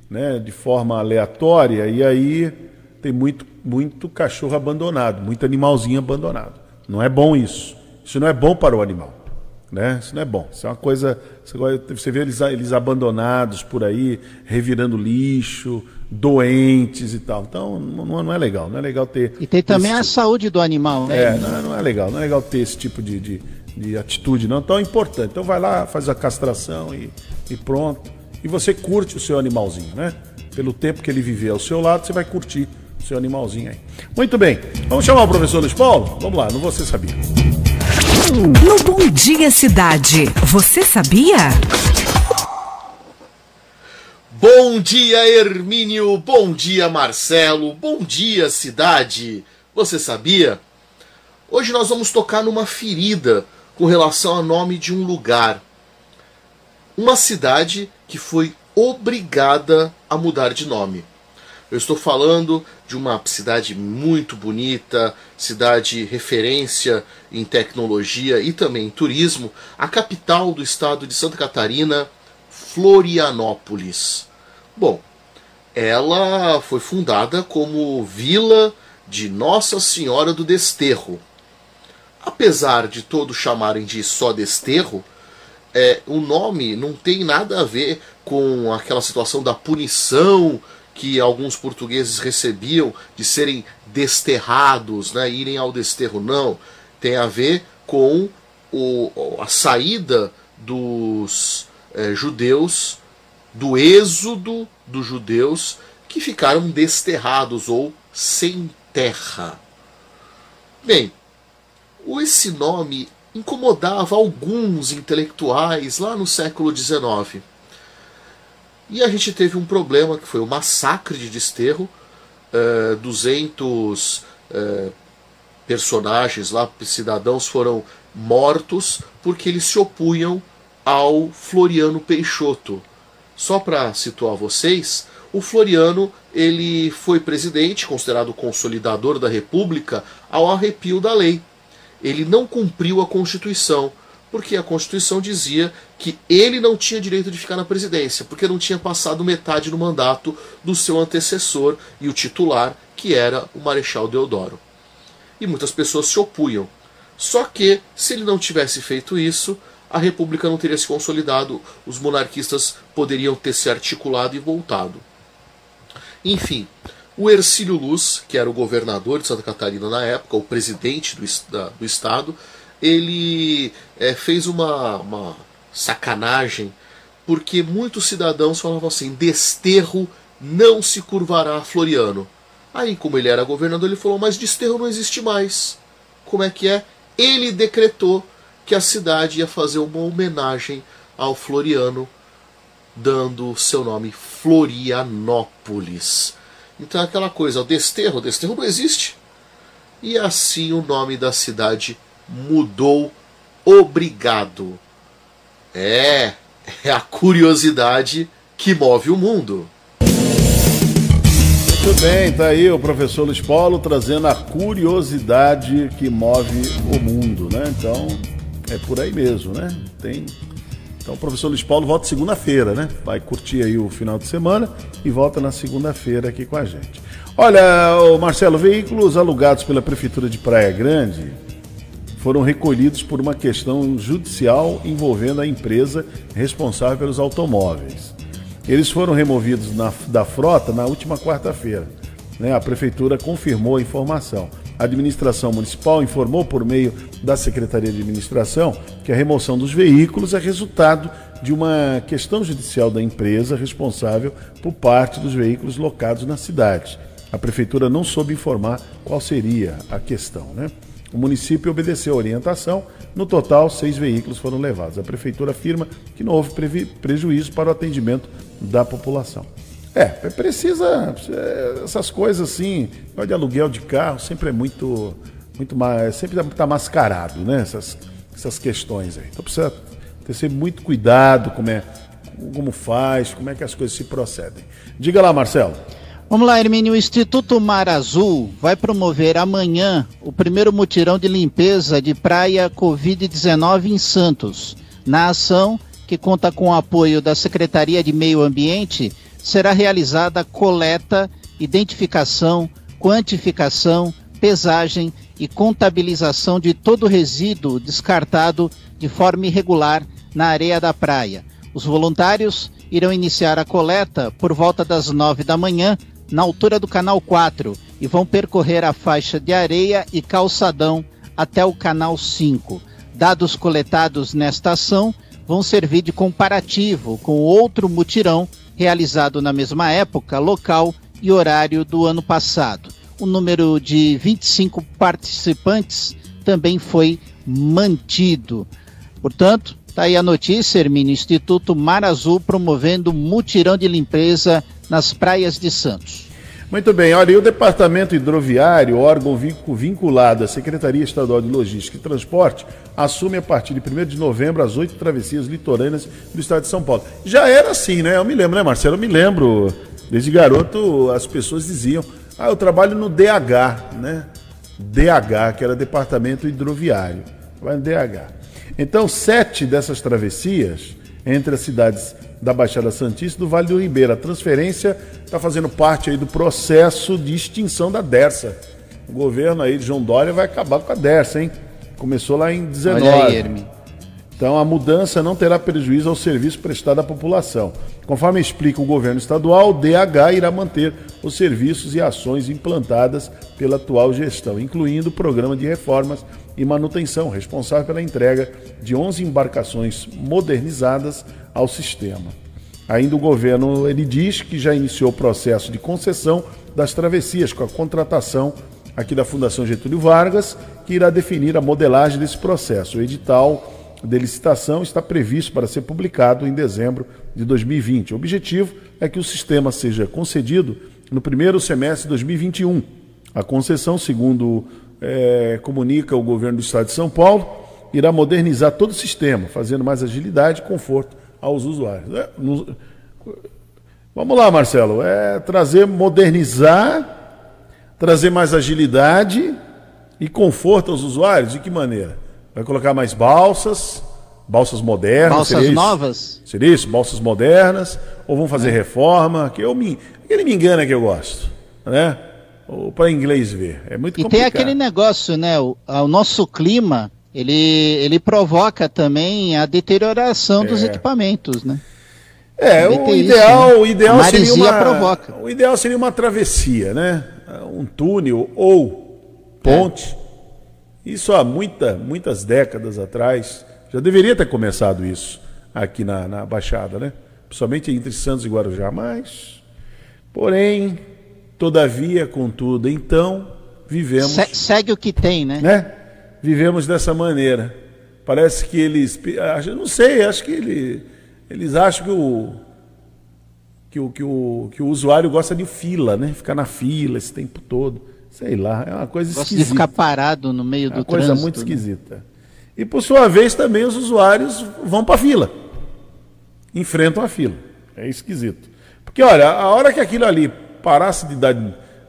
né, de forma aleatória e aí tem muito, muito cachorro abandonado, muito animalzinho abandonado. Não é bom isso. Isso não é bom para o animal. Né? Isso não é bom. Isso é uma coisa. Você vê eles, eles abandonados por aí, revirando lixo, doentes e tal. Então não, não é legal. Não é legal ter. E tem também a saúde do animal, né? É, não, não, é legal. Não é legal ter esse tipo de, de, de atitude, não. Tão importante. Então vai lá, faz a castração e, e pronto. E você curte o seu animalzinho, né? Pelo tempo que ele viver ao seu lado, você vai curtir o seu animalzinho aí. Muito bem. Vamos chamar o professor Luiz Paulo? Vamos lá, não você sabia. No Bom Dia Cidade, você sabia? Bom dia, Hermínio. Bom dia, Marcelo. Bom dia, cidade. Você sabia? Hoje nós vamos tocar numa ferida com relação ao nome de um lugar. Uma cidade que foi obrigada a mudar de nome. Eu estou falando de uma cidade muito bonita, cidade referência em tecnologia e também em turismo, a capital do estado de Santa Catarina, Florianópolis. Bom, ela foi fundada como vila de Nossa Senhora do Desterro. Apesar de todos chamarem de só Desterro, é, o nome não tem nada a ver com aquela situação da punição que alguns portugueses recebiam de serem desterrados, né, irem ao desterro. Não, tem a ver com o, a saída dos é, judeus, do êxodo dos judeus que ficaram desterrados ou sem terra. Bem, esse nome incomodava alguns intelectuais lá no século XIX. E a gente teve um problema que foi o massacre de Desterro, uh, 200 uh, personagens lá, cidadãos foram mortos porque eles se opunham ao Floriano Peixoto. Só para situar vocês, o Floriano ele foi presidente, considerado consolidador da República, ao arrepio da lei. Ele não cumpriu a Constituição, porque a Constituição dizia que ele não tinha direito de ficar na presidência, porque não tinha passado metade do mandato do seu antecessor e o titular, que era o Marechal Deodoro. E muitas pessoas se opunham. Só que, se ele não tivesse feito isso, a República não teria se consolidado, os monarquistas poderiam ter se articulado e voltado. Enfim, o Ercílio Luz, que era o governador de Santa Catarina na época, o presidente do, do estado, ele é, fez uma, uma sacanagem, porque muitos cidadãos falavam assim: desterro não se curvará a Floriano. Aí, como ele era governador, ele falou: mas desterro não existe mais. Como é que é? Ele decretou que a cidade ia fazer uma homenagem ao Floriano dando seu nome Florianópolis. Então é aquela coisa, o desterro, o desterro não existe. E assim o nome da cidade mudou. Obrigado. É, é a curiosidade que move o mundo. Muito bem, tá aí o professor Luiz Paulo trazendo a curiosidade que move o mundo, né? Então, é por aí mesmo, né? Tem então o professor Luiz Paulo volta segunda-feira, né? Vai curtir aí o final de semana e volta na segunda-feira aqui com a gente. Olha, Marcelo, veículos alugados pela Prefeitura de Praia Grande foram recolhidos por uma questão judicial envolvendo a empresa responsável pelos automóveis. Eles foram removidos na, da frota na última quarta-feira. Né? A Prefeitura confirmou a informação. A administração municipal informou por meio da Secretaria de Administração que a remoção dos veículos é resultado de uma questão judicial da empresa responsável por parte dos veículos locados na cidade. A prefeitura não soube informar qual seria a questão, né? O município obedeceu a orientação. No total, seis veículos foram levados. A prefeitura afirma que não houve prejuízo para o atendimento da população. É, precisa. É, essas coisas assim, de aluguel de carro sempre é muito. muito mais, sempre está mascarado, né? Essas, essas questões aí. Então precisa ter sempre muito cuidado como é, como faz, como é que as coisas se procedem. Diga lá, Marcelo. Vamos lá, Hermínio. O Instituto Mar Azul vai promover amanhã o primeiro mutirão de limpeza de praia Covid-19 em Santos. Na ação, que conta com o apoio da Secretaria de Meio Ambiente, será realizada coleta, identificação, quantificação, pesagem e contabilização de todo resíduo descartado de forma irregular na areia da praia. Os voluntários irão iniciar a coleta por volta das nove da manhã, na altura do Canal 4, e vão percorrer a faixa de areia e calçadão até o Canal 5. Dados coletados nesta ação vão servir de comparativo com outro mutirão realizado na mesma época, local e horário do ano passado. O número de 25 participantes também foi mantido. Portanto, está aí a notícia, Hermínio, Instituto Mar Azul promovendo mutirão de limpeza nas praias de Santos. Muito bem, olha, e o Departamento Hidroviário, órgão vinculado à Secretaria Estadual de Logística e Transporte, assume a partir de 1 de novembro as oito travessias litorâneas do estado de São Paulo. Já era assim, né? Eu me lembro, né, Marcelo? Eu me lembro, desde garoto, as pessoas diziam, ah, eu trabalho no DH, né? DH, que era Departamento Hidroviário. Vai no DH. Então, sete dessas travessias entre as cidades da Baixada Santista do Vale do Ribeira. A transferência está fazendo parte aí do processo de extinção da Dersa. O governo aí de João Dória vai acabar com a Dersa, hein? Começou lá em 19. Olha aí. Então a mudança não terá prejuízo ao serviço prestado à população. Conforme explica o governo estadual, o DH irá manter os serviços e ações implantadas pela atual gestão, incluindo o programa de reformas e manutenção, responsável pela entrega de 11 embarcações modernizadas ao sistema. Ainda o governo ele diz que já iniciou o processo de concessão das travessias com a contratação aqui da Fundação Getúlio Vargas, que irá definir a modelagem desse processo. O edital de licitação está previsto para ser publicado em dezembro de 2020. O objetivo é que o sistema seja concedido no primeiro semestre de 2021. A concessão, segundo é, comunica o governo do estado de São Paulo, irá modernizar todo o sistema, fazendo mais agilidade e conforto aos usuários. É, vamos lá, Marcelo, é trazer, modernizar, trazer mais agilidade e conforto aos usuários. De que maneira? Vai colocar mais balsas, balsas modernas. Balsas novas? Seria isso? Balsas modernas? Ou vão fazer é. reforma? Que eu me, aquele me engana que eu gosto, né? para inglês ver. É muito e complicado. E tem aquele negócio, né? O, o, nosso clima, ele, ele provoca também a deterioração é. dos equipamentos, né? É, o ideal, isso, né? o ideal seria uma provoca. O ideal seria uma travessia, né? Um túnel ou ponte. É. Isso há muita, muitas décadas atrás. Já deveria ter começado isso aqui na, na Baixada, né? Principalmente entre Santos e Guarujá, mas porém Todavia, contudo, então, vivemos. Se, segue o que tem, né? né? Vivemos dessa maneira. Parece que eles. Não sei, acho que ele, eles acham que o, que o, que, o, que o usuário gosta de fila, né? Ficar na fila esse tempo todo. Sei lá, é uma coisa gosta esquisita. de ficar parado no meio é do uma coisa muito né? esquisita. E por sua vez também os usuários vão para a fila. Enfrentam a fila. É esquisito. Porque olha, a hora que aquilo ali parasse de, dar,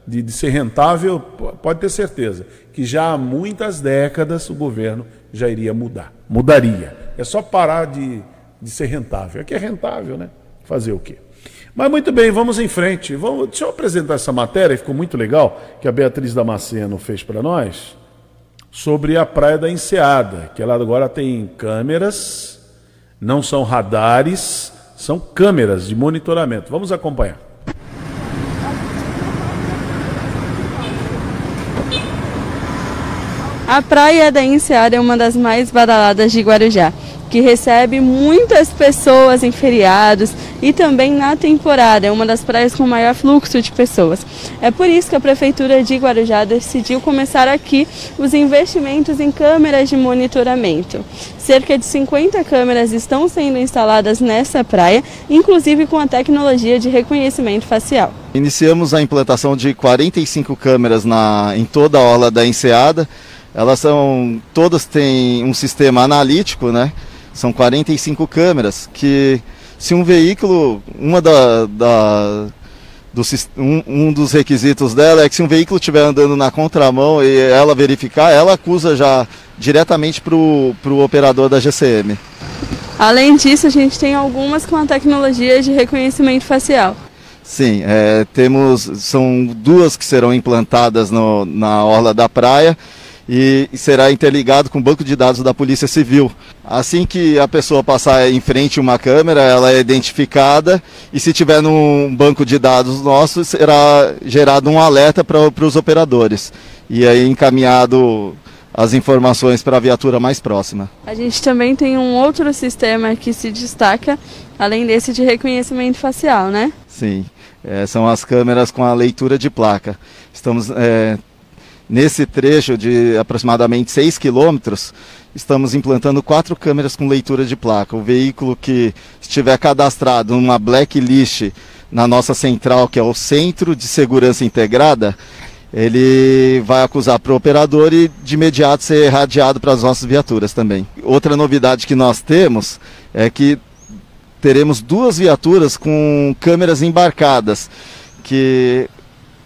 de, de ser rentável, pode ter certeza que já há muitas décadas o governo já iria mudar. Mudaria. É só parar de, de ser rentável. Que é rentável, né? Fazer o quê? Mas muito bem, vamos em frente. Vamos, deixa eu apresentar essa matéria, ficou muito legal, que a Beatriz Damasceno fez para nós, sobre a Praia da Enseada, que ela agora tem câmeras, não são radares, são câmeras de monitoramento. Vamos acompanhar. A Praia da Enseada é uma das mais badaladas de Guarujá, que recebe muitas pessoas em feriados e também na temporada. É uma das praias com maior fluxo de pessoas. É por isso que a Prefeitura de Guarujá decidiu começar aqui os investimentos em câmeras de monitoramento. Cerca de 50 câmeras estão sendo instaladas nessa praia, inclusive com a tecnologia de reconhecimento facial. Iniciamos a implantação de 45 câmeras na, em toda a orla da Enseada elas são, todas têm um sistema analítico, né? São 45 câmeras que se um veículo, uma da, da do, um, um, dos requisitos dela é que se um veículo estiver andando na contramão e ela verificar, ela acusa já diretamente para o operador da GCM. Além disso, a gente tem algumas com a tecnologia de reconhecimento facial. Sim, é, temos, são duas que serão implantadas no, na orla da praia e será interligado com o banco de dados da Polícia Civil. Assim que a pessoa passar em frente a uma câmera, ela é identificada e se tiver num banco de dados nosso, será gerado um alerta para os operadores e aí encaminhado as informações para a viatura mais próxima. A gente também tem um outro sistema que se destaca, além desse de reconhecimento facial, né? Sim, é, são as câmeras com a leitura de placa. Estamos é, Nesse trecho de aproximadamente 6 quilômetros, estamos implantando quatro câmeras com leitura de placa. O veículo que estiver cadastrado numa blacklist na nossa central, que é o Centro de Segurança Integrada, ele vai acusar para o operador e de imediato ser radiado para as nossas viaturas também. Outra novidade que nós temos é que teremos duas viaturas com câmeras embarcadas, que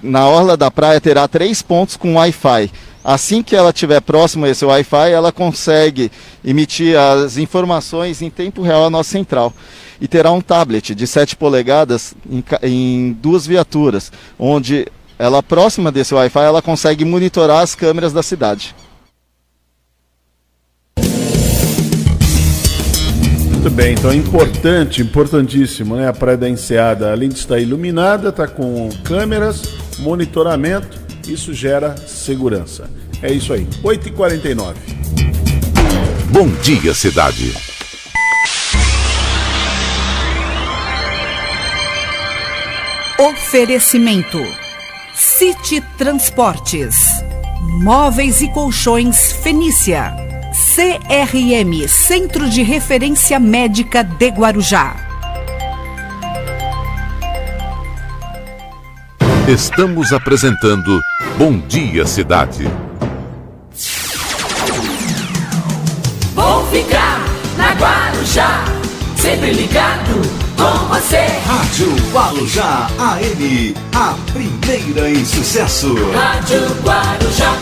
na orla da praia terá três pontos com Wi-Fi. Assim que ela estiver próximo a esse Wi-Fi, ela consegue emitir as informações em tempo real à nossa central. E terá um tablet de 7 polegadas em, em duas viaturas, onde ela próxima desse Wi-Fi ela consegue monitorar as câmeras da cidade. Muito bem, então é importante, importantíssimo, né? A Praia da Enseada, além de estar iluminada, está com câmeras, monitoramento, isso gera segurança. É isso aí, 8h49. Bom dia, cidade. Oferecimento: City Transportes, Móveis e Colchões Fenícia. CRM Centro de Referência Médica de Guarujá. Estamos apresentando Bom Dia Cidade. Vou ficar na Guarujá, sempre ligado com você. Rádio Guarujá AM, a primeira em sucesso. Rádio Guarujá.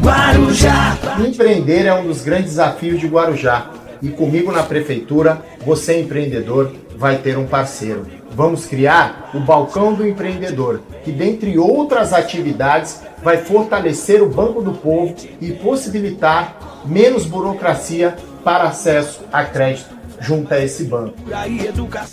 Guarujá. Empreender é um dos grandes desafios de Guarujá. E comigo na prefeitura, você empreendedor vai ter um parceiro Vamos criar o Balcão do Empreendedor, que dentre outras atividades vai fortalecer o Banco do Povo e possibilitar menos burocracia para acesso a crédito junto a esse banco.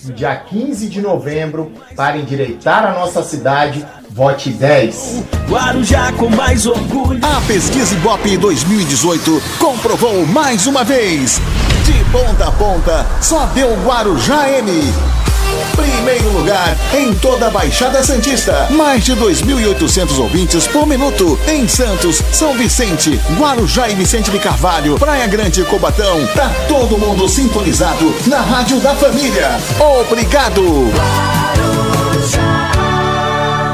No dia 15 de novembro, para endireitar a nossa cidade, vote 10. Guarujá com mais orgulho. A pesquisa Ibope 2018 comprovou mais uma vez. De ponta a ponta, só deu Guarujá M. Primeiro lugar em toda a Baixada Santista. Mais de 2.800 ouvintes por minuto. Em Santos, São Vicente, Guarujá e Vicente de Carvalho, Praia Grande e Cobatão. Tá todo mundo sintonizado na Rádio da Família. Obrigado.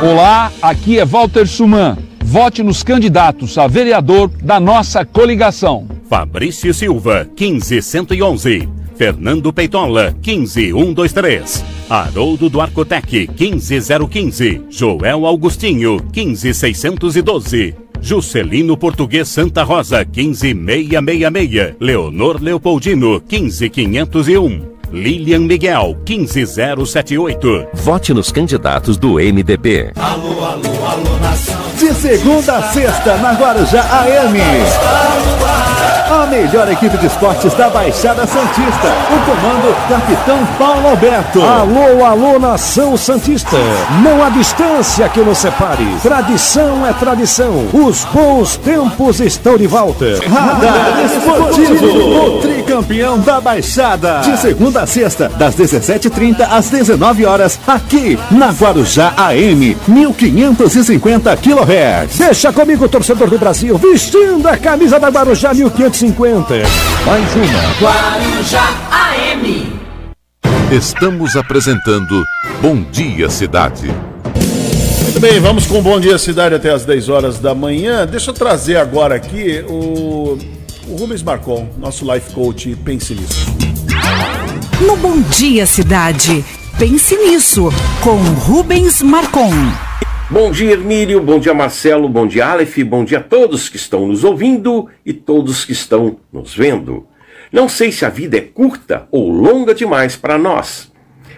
Olá, aqui é Walter Suman. Vote nos candidatos a vereador da nossa coligação. Fabrício Silva, 15111. Fernando Peitola, 15123. Haroldo do Arcotec, 15015. Joel Augustinho, 15612. Juscelino Português Santa Rosa, 15666. Leonor Leopoldino, 15501. Lilian Miguel, 15078. Vote nos candidatos do MDB. Alô, alô, alô, nação. De segunda a sexta, na Guarujá AM. A melhor equipe de esportes da Baixada Santista. O comando Capitão Paulo Alberto. Alô, alô, nação Santista. Não há distância que nos separe. Tradição é tradição. Os bons tempos estão de volta. Radar Esportivo. O tricampeão da Baixada. De segunda a sexta, das 17h30 às 19 horas, aqui na Guarujá AM, 1550 kHz. Deixa comigo, torcedor do Brasil, vestindo a camisa da Guarujá 1550. Mais uma. Guarujá AM. Estamos apresentando Bom Dia Cidade. Muito bem, vamos com Bom Dia Cidade até as 10 horas da manhã. Deixa eu trazer agora aqui o, o Rubens Marcon, nosso life coach. Pense nisso. No Bom Dia Cidade, pense nisso, com Rubens Marcon. Bom dia, Hermílio. Bom dia, Marcelo. Bom dia, Aleph. Bom dia a todos que estão nos ouvindo e todos que estão nos vendo. Não sei se a vida é curta ou longa demais para nós,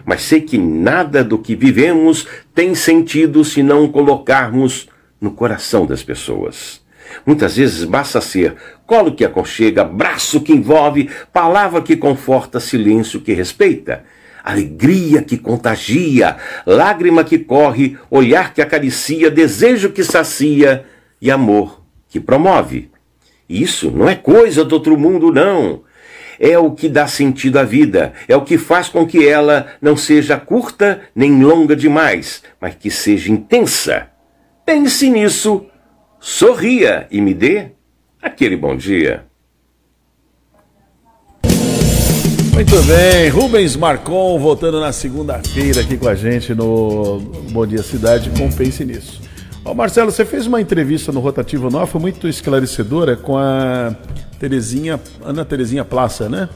mas sei que nada do que vivemos tem sentido se não colocarmos no coração das pessoas. Muitas vezes basta ser colo que aconchega, braço que envolve, palavra que conforta, silêncio que respeita alegria que contagia, lágrima que corre, olhar que acaricia, desejo que sacia e amor que promove. Isso não é coisa do outro mundo, não. É o que dá sentido à vida, é o que faz com que ela não seja curta nem longa demais, mas que seja intensa. Pense nisso, sorria e me dê aquele bom dia. Muito bem, Rubens Marcon voltando na segunda-feira aqui com a gente no Bom Dia Cidade com Pense Nisso. Ó, Marcelo, você fez uma entrevista no Rotativo foi muito esclarecedora com a Terezinha, Ana Terezinha Plaça, né?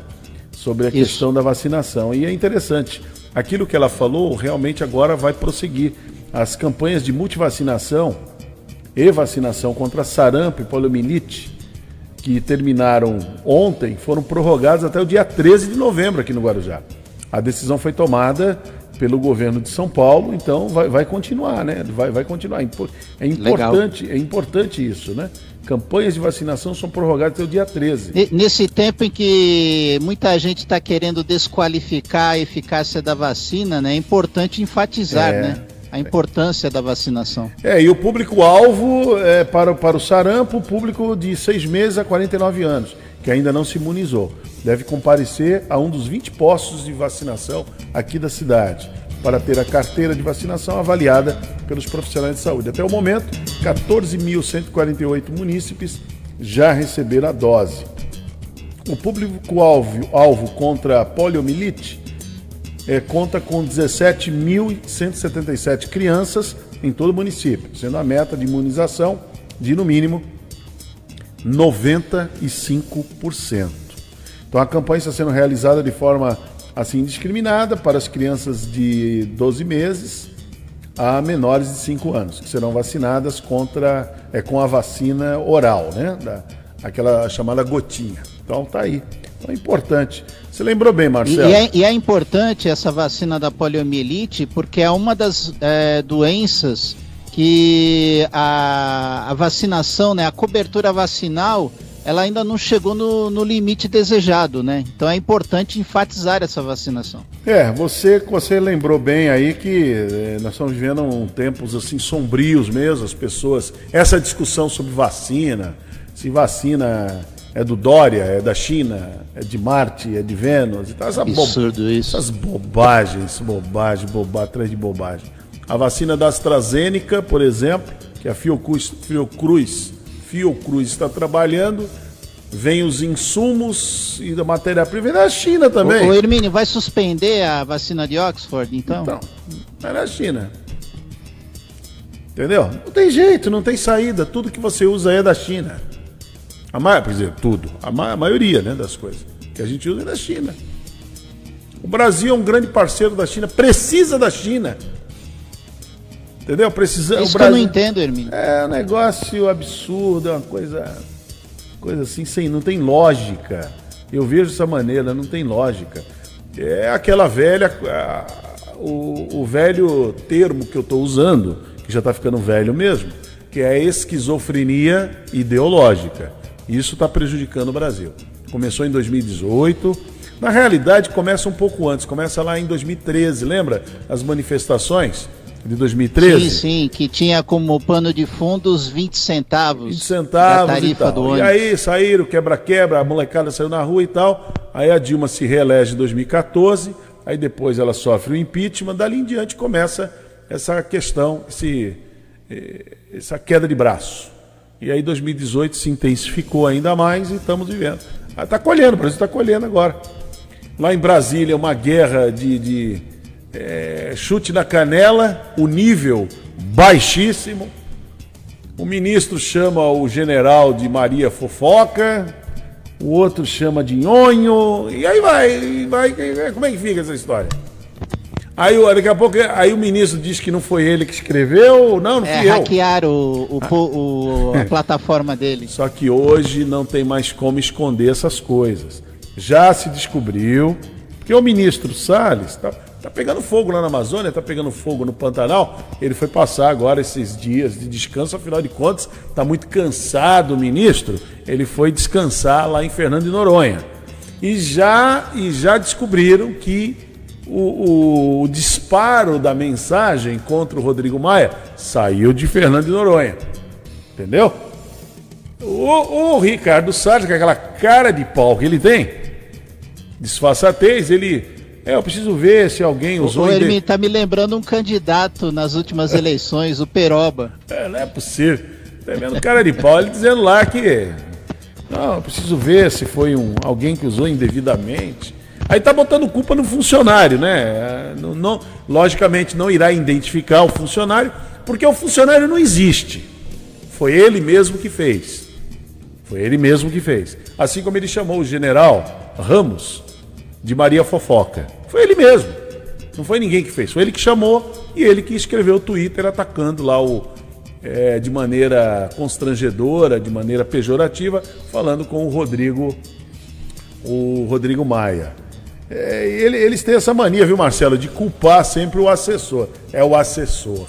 Sobre a Isso. questão da vacinação. E é interessante, aquilo que ela falou realmente agora vai prosseguir. As campanhas de multivacinação e vacinação contra sarampo e poliomielite que terminaram ontem foram prorrogados até o dia 13 de novembro aqui no Guarujá. A decisão foi tomada pelo governo de São Paulo, então vai, vai continuar, né? Vai, vai continuar. É importante, é importante isso, né? Campanhas de vacinação são prorrogadas até o dia 13. Nesse tempo em que muita gente está querendo desqualificar a eficácia da vacina, né? É importante enfatizar, é. né? A importância da vacinação. É, e o público-alvo é para, para o sarampo, público de 6 meses a 49 anos, que ainda não se imunizou. Deve comparecer a um dos 20 postos de vacinação aqui da cidade, para ter a carteira de vacinação avaliada pelos profissionais de saúde. Até o momento, 14.148 munícipes já receberam a dose. O público-alvo alvo contra a poliomielite é, conta com 17.177 crianças em todo o município, sendo a meta de imunização de, no mínimo, 95%. Então a campanha está sendo realizada de forma assim indiscriminada para as crianças de 12 meses a menores de 5 anos, que serão vacinadas contra é com a vacina oral, né? Da, aquela chamada gotinha. Então tá aí. Então é importante. Você lembrou bem, Marcelo? E, é, e é, importante essa vacina da poliomielite porque é uma das é, doenças que a, a, vacinação, né, a cobertura vacinal, ela ainda não chegou no, no, limite desejado, né? Então é importante enfatizar essa vacinação. É, você, você lembrou bem aí que é, nós estamos vivendo um, tempos assim sombrios mesmo, as pessoas. Essa discussão sobre vacina, se vacina é do Dória, é da China, é de Marte, é de Vênus e tal. Essa Absurdo bo... isso. Essas bobagens, bobagem, bobagem, atrás de bobagem. A vacina da AstraZeneca, por exemplo, que a Fiocruz, Fiocruz, Fiocruz está trabalhando, vem os insumos e da matéria-prima da China também. O, o Hermínio, vai suspender a vacina de Oxford, então? Então, é da China. Entendeu? Não tem jeito, não tem saída. Tudo que você usa é da China. A maioria, por exemplo, tudo. A, ma a maioria né, das coisas que a gente usa é da China. O Brasil é um grande parceiro da China, precisa da China. Entendeu? Precisa, Isso o Brasil... que eu não entendo, Hermínio. É um negócio absurdo, é uma coisa, coisa assim, sem, não tem lógica. Eu vejo dessa maneira, não tem lógica. É aquela velha, a, o, o velho termo que eu estou usando, que já está ficando velho mesmo, que é a esquizofrenia ideológica. Isso está prejudicando o Brasil. Começou em 2018. Na realidade, começa um pouco antes, começa lá em 2013, lembra? As manifestações de 2013? Sim, sim, que tinha como pano de fundo os 20 centavos. 20 centavos da tarifa e, do ônibus. e aí saíram, quebra-quebra, a molecada saiu na rua e tal. Aí a Dilma se reelege em 2014, aí depois ela sofre o impeachment, dali em diante começa essa questão, esse, eh, essa queda de braço. E aí 2018 se intensificou ainda mais e estamos vivendo. Está ah, colhendo, o Brasil está colhendo agora. Lá em Brasília, uma guerra de, de é, chute na canela, o nível baixíssimo. O ministro chama o general de Maria Fofoca, o outro chama de Nhonho, e aí vai, vai, como é que fica essa história? Aí daqui a pouco aí o ministro diz que não foi ele que escreveu, não, não é, fui eu. Hackearam o, o, o, a plataforma dele. Só que hoje não tem mais como esconder essas coisas. Já se descobriu que o ministro Salles está tá pegando fogo lá na Amazônia, está pegando fogo no Pantanal. Ele foi passar agora esses dias de descanso, afinal de contas, está muito cansado o ministro. Ele foi descansar lá em Fernando de Noronha. E já, e já descobriram que o, o, disparo da mensagem contra o Rodrigo Maia saiu de Fernando de Noronha. Entendeu? O, o Ricardo Salles, com aquela cara de pau que ele tem, disfarçatez, ele. É, eu preciso ver se alguém usou. O ele tá me lembrando um candidato nas últimas eleições, o Peroba. É, não é possível. Tá vendo cara de pau, ele dizendo lá que. Não, eu preciso ver se foi um, alguém que usou indevidamente. Aí tá botando culpa no funcionário, né? Não, não, logicamente não irá identificar o funcionário, porque o funcionário não existe. Foi ele mesmo que fez. Foi ele mesmo que fez. Assim como ele chamou o general Ramos de Maria Fofoca. Foi ele mesmo. Não foi ninguém que fez. Foi ele que chamou e ele que escreveu o Twitter atacando lá o. É, de maneira constrangedora, de maneira pejorativa, falando com o Rodrigo, o Rodrigo Maia. É, ele, eles têm essa mania, viu, Marcelo, de culpar sempre o assessor. É o assessor.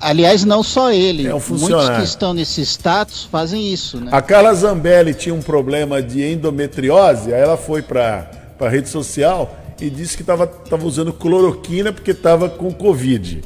Aliás, não só ele. É um funcionário. Muitos que estão nesse status fazem isso, né? A Carla Zambelli tinha um problema de endometriose, aí ela foi para a rede social e disse que estava tava usando cloroquina porque estava com Covid.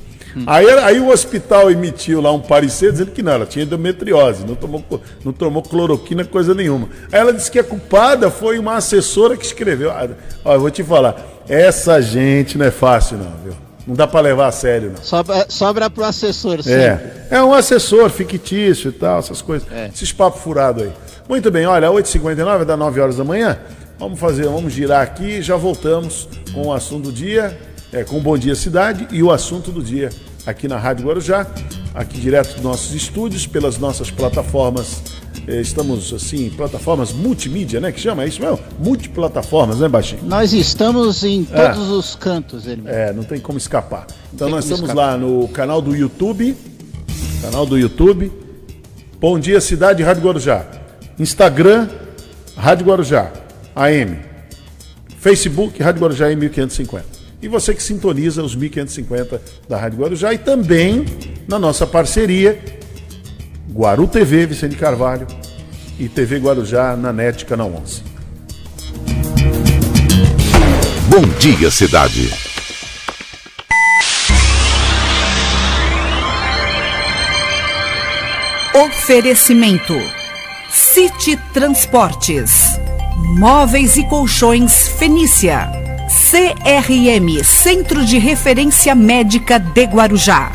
Aí, aí o hospital emitiu lá um parecer dizendo que não, ela tinha endometriose, não tomou, não tomou cloroquina, coisa nenhuma. Aí ela disse que a culpada foi uma assessora que escreveu. Ah, ó, eu vou te falar, essa gente não é fácil, não, viu? Não dá para levar a sério, não. Sobra, sobra pro assessor, sim. É, é um assessor fictício e tal, essas coisas. É. Esses papos furados aí. Muito bem, olha, 8h59, dá 9 horas da manhã. Vamos fazer, vamos girar aqui e já voltamos com o assunto do dia é, com Bom Dia Cidade e o assunto do dia aqui na Rádio Guarujá, aqui direto dos nossos estúdios, pelas nossas plataformas eh, estamos assim, plataformas multimídia, né? Que chama é isso mesmo? Multiplataformas, né, Baixinho? Nós estamos em É. todos os cantos, ele. É, não tem como escapar. Então nós estamos escapar. lá no canal do YouTube, canal do YouTube, Bom Dia Cidade Rádio Guarujá, Instagram Rádio Guarujá, AM, Facebook Rádio Guarujá em 1550. E você que sintoniza os 1550 da Rádio Guarujá e também na nossa parceria Guaru TV Vicente Carvalho e TV Guarujá na NET Canal 11. Bom dia, cidade. Oferecimento: City Transportes, Móveis e Colchões Fenícia, CRM Centro de Referência Médica de Guarujá.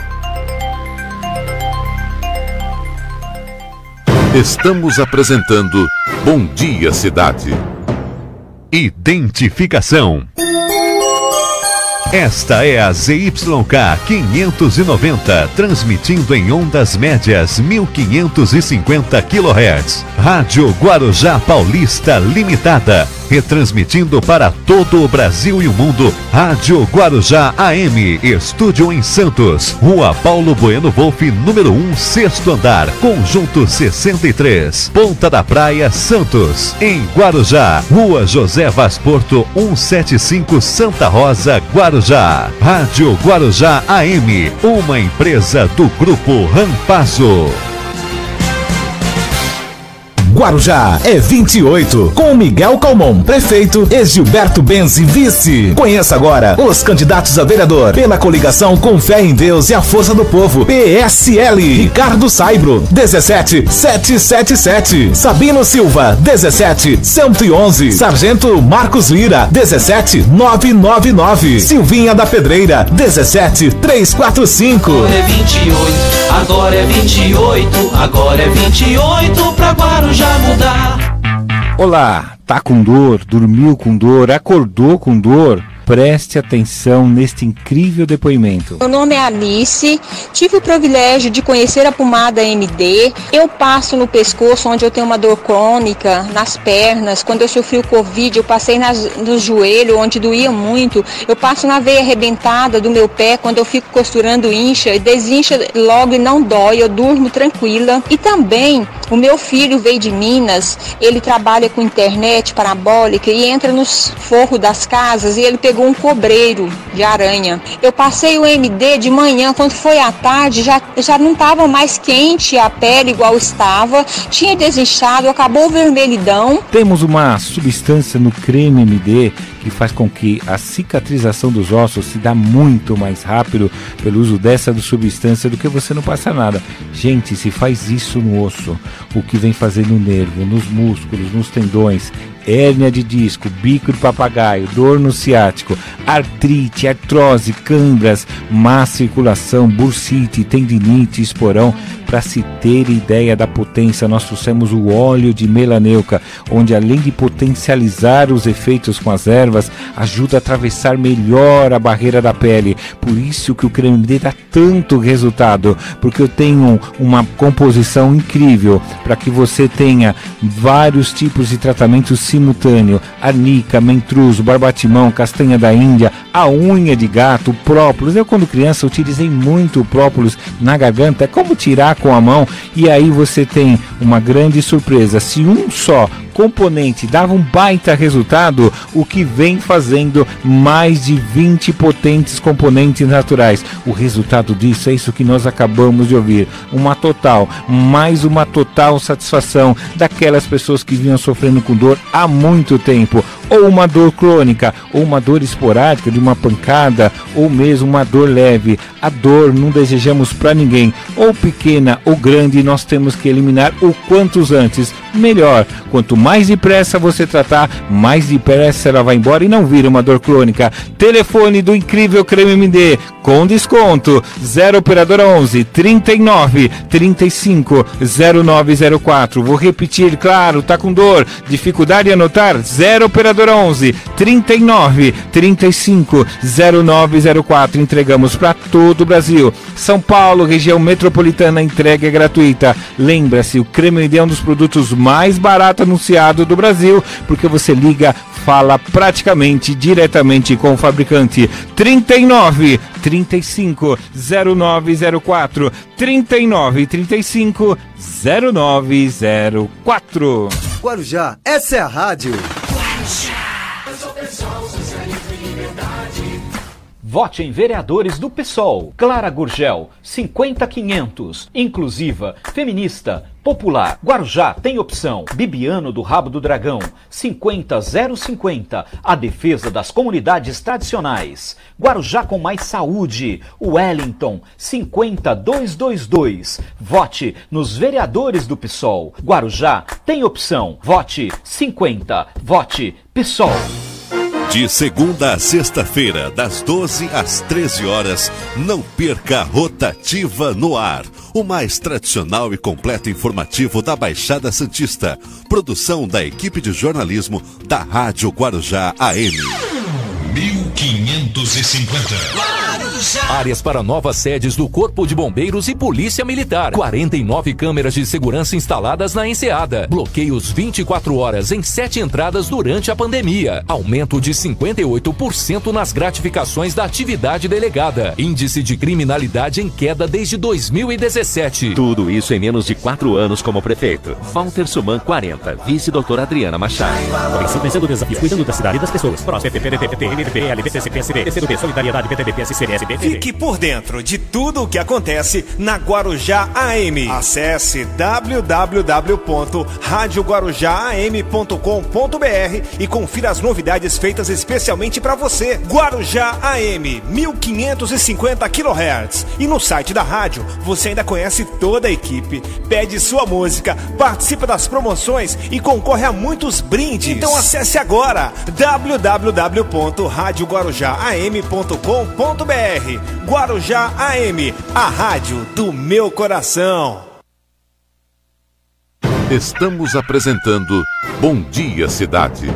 Estamos apresentando Bom Dia, cidade. Identificação. Esta é a ZYK 590, transmitindo em ondas médias 1550 kHz. Rádio Guarujá Paulista Limitada, retransmitindo para todo o Brasil e o mundo. Rádio Guarujá AM, estúdio em Santos, Rua Paulo Bueno Wolff, número 1, sexto andar, Conjunto 63, Ponta da Praia, Santos. Em Guarujá, Rua José Vaz Porto, 175 Santa Rosa, Guarujá. Rádio Guarujá AM, uma empresa do Grupo Rampazo. Guarujá é 28, com Miguel Calmon, prefeito, e Gilberto Benzi, vice. Conheça agora os candidatos a vereador pela coligação Com Fé em Deus e a Força do Povo. PSL, Ricardo Saibro, 17777. Sabino Silva, 17111. Sargento Marcos Lira, 17999. Silvinha da Pedreira, 17345. Agora é 28, agora é 28, agora é 28 pra Guarujá mudar. Olá, tá com dor, dormiu com dor, acordou com dor? Preste atenção neste incrível depoimento. Meu nome é Alice, tive o privilégio de conhecer a pomada MD. Eu passo no pescoço onde eu tenho uma dor crônica, nas pernas. Quando eu sofri o Covid, eu passei nas, no joelho onde doía muito. Eu passo na veia arrebentada do meu pé quando eu fico costurando incha e desincha logo e não dói. Eu durmo tranquila. E também o meu filho veio de Minas, ele trabalha com internet parabólica e entra nos forros das casas e ele pegou um cobreiro de aranha. Eu passei o MD de manhã, quando foi à tarde, já, já não estava mais quente a pele igual estava, tinha desinchado, acabou vermelhidão. Temos uma substância no creme MD que faz com que a cicatrização dos ossos se dá muito mais rápido pelo uso dessa substância do que você não passa nada. Gente, se faz isso no osso, o que vem fazer no nervo, nos músculos, nos tendões, hérnia de disco, bico de papagaio, dor no ciático, artrite, artrose, câimbras, má circulação, bursite, tendinite, esporão. Para se ter ideia da potência, nós trouxemos o óleo de melaneuca, onde além de potencializar os efeitos com as ervas, ajuda a atravessar melhor a barreira da pele. Por isso que o creme MD dá tanto resultado, porque eu tenho uma composição incrível para que você tenha vários tipos de tratamento simultâneo: arnica, mentruso, barbatimão, castanha da Índia, a unha de gato, própolis. Eu quando criança utilizei muito própolis na garganta, é como tirar com a mão e aí você tem uma grande surpresa. Se um só componente dava um baita resultado, o que vem fazendo mais de 20 potentes componentes naturais. O resultado disso é isso que nós acabamos de ouvir. Uma total, mais uma total satisfação daquelas pessoas que vinham sofrendo com dor há muito tempo, ou uma dor crônica, ou uma dor esporádica de uma pancada, ou mesmo uma dor leve. A dor não desejamos para ninguém, ou pequena ou grande, nós temos que eliminar o quantos antes, melhor. Quanto mais depressa você tratar, mais depressa ela vai embora e não vira uma dor crônica. Telefone do incrível Creme MD com desconto 0 operadora 11 39 35 0904. Vou repetir, claro, tá com dor, dificuldade em anotar 0 operadora Operadora 11 39 35 0904. Entregamos para todo o Brasil. São Paulo, região metropolitana, entrega é gratuita. Lembra-se, o creme MD é um dos produtos mais barato anunciado do Brasil, porque você liga, fala praticamente diretamente com o fabricante. 39 35 0904 39 35 0904. Guarujá, essa é a rádio. Vote em vereadores do PSOL. Clara Gurgel, 50500. Inclusiva, feminista, popular. Guarujá tem opção. Bibiano do Rabo do Dragão, 50050. A defesa das comunidades tradicionais. Guarujá com mais saúde. Wellington, 50222. Vote nos vereadores do PSOL. Guarujá tem opção. Vote 50. Vote PSOL. De segunda a sexta-feira, das 12 às 13 horas, não perca a Rotativa no Ar, o mais tradicional e completo informativo da Baixada Santista. Produção da equipe de jornalismo da Rádio Guarujá AM. 1550. Áreas para novas sedes do Corpo de Bombeiros e Polícia Militar. 49 câmeras de segurança instaladas na enseada. Bloqueios 24 horas em sete entradas durante a pandemia. Aumento de 58% nas gratificações da atividade delegada. Índice de criminalidade em queda desde 2017. Tudo isso em menos de quatro anos como prefeito. Walter Suman 40, vice doutora Adriana Machado. Vencendo o desafio, cuidando da cidade e das pessoas. PT, PCdoB, Solidariedade, PTB, PSC, PSB, Fique por dentro de tudo o que acontece na Guarujá AM. Acesse www.radioguarujaam.com.br e confira as novidades feitas especialmente para você. Guarujá AM, 1550 kHz. E no site da rádio você ainda conhece toda a equipe, pede sua música, participa das promoções e concorre a muitos brindes. Então acesse agora www.radioguarujaam.com.br. Guarujá AM, a rádio do meu coração. Estamos apresentando Bom Dia Cidade.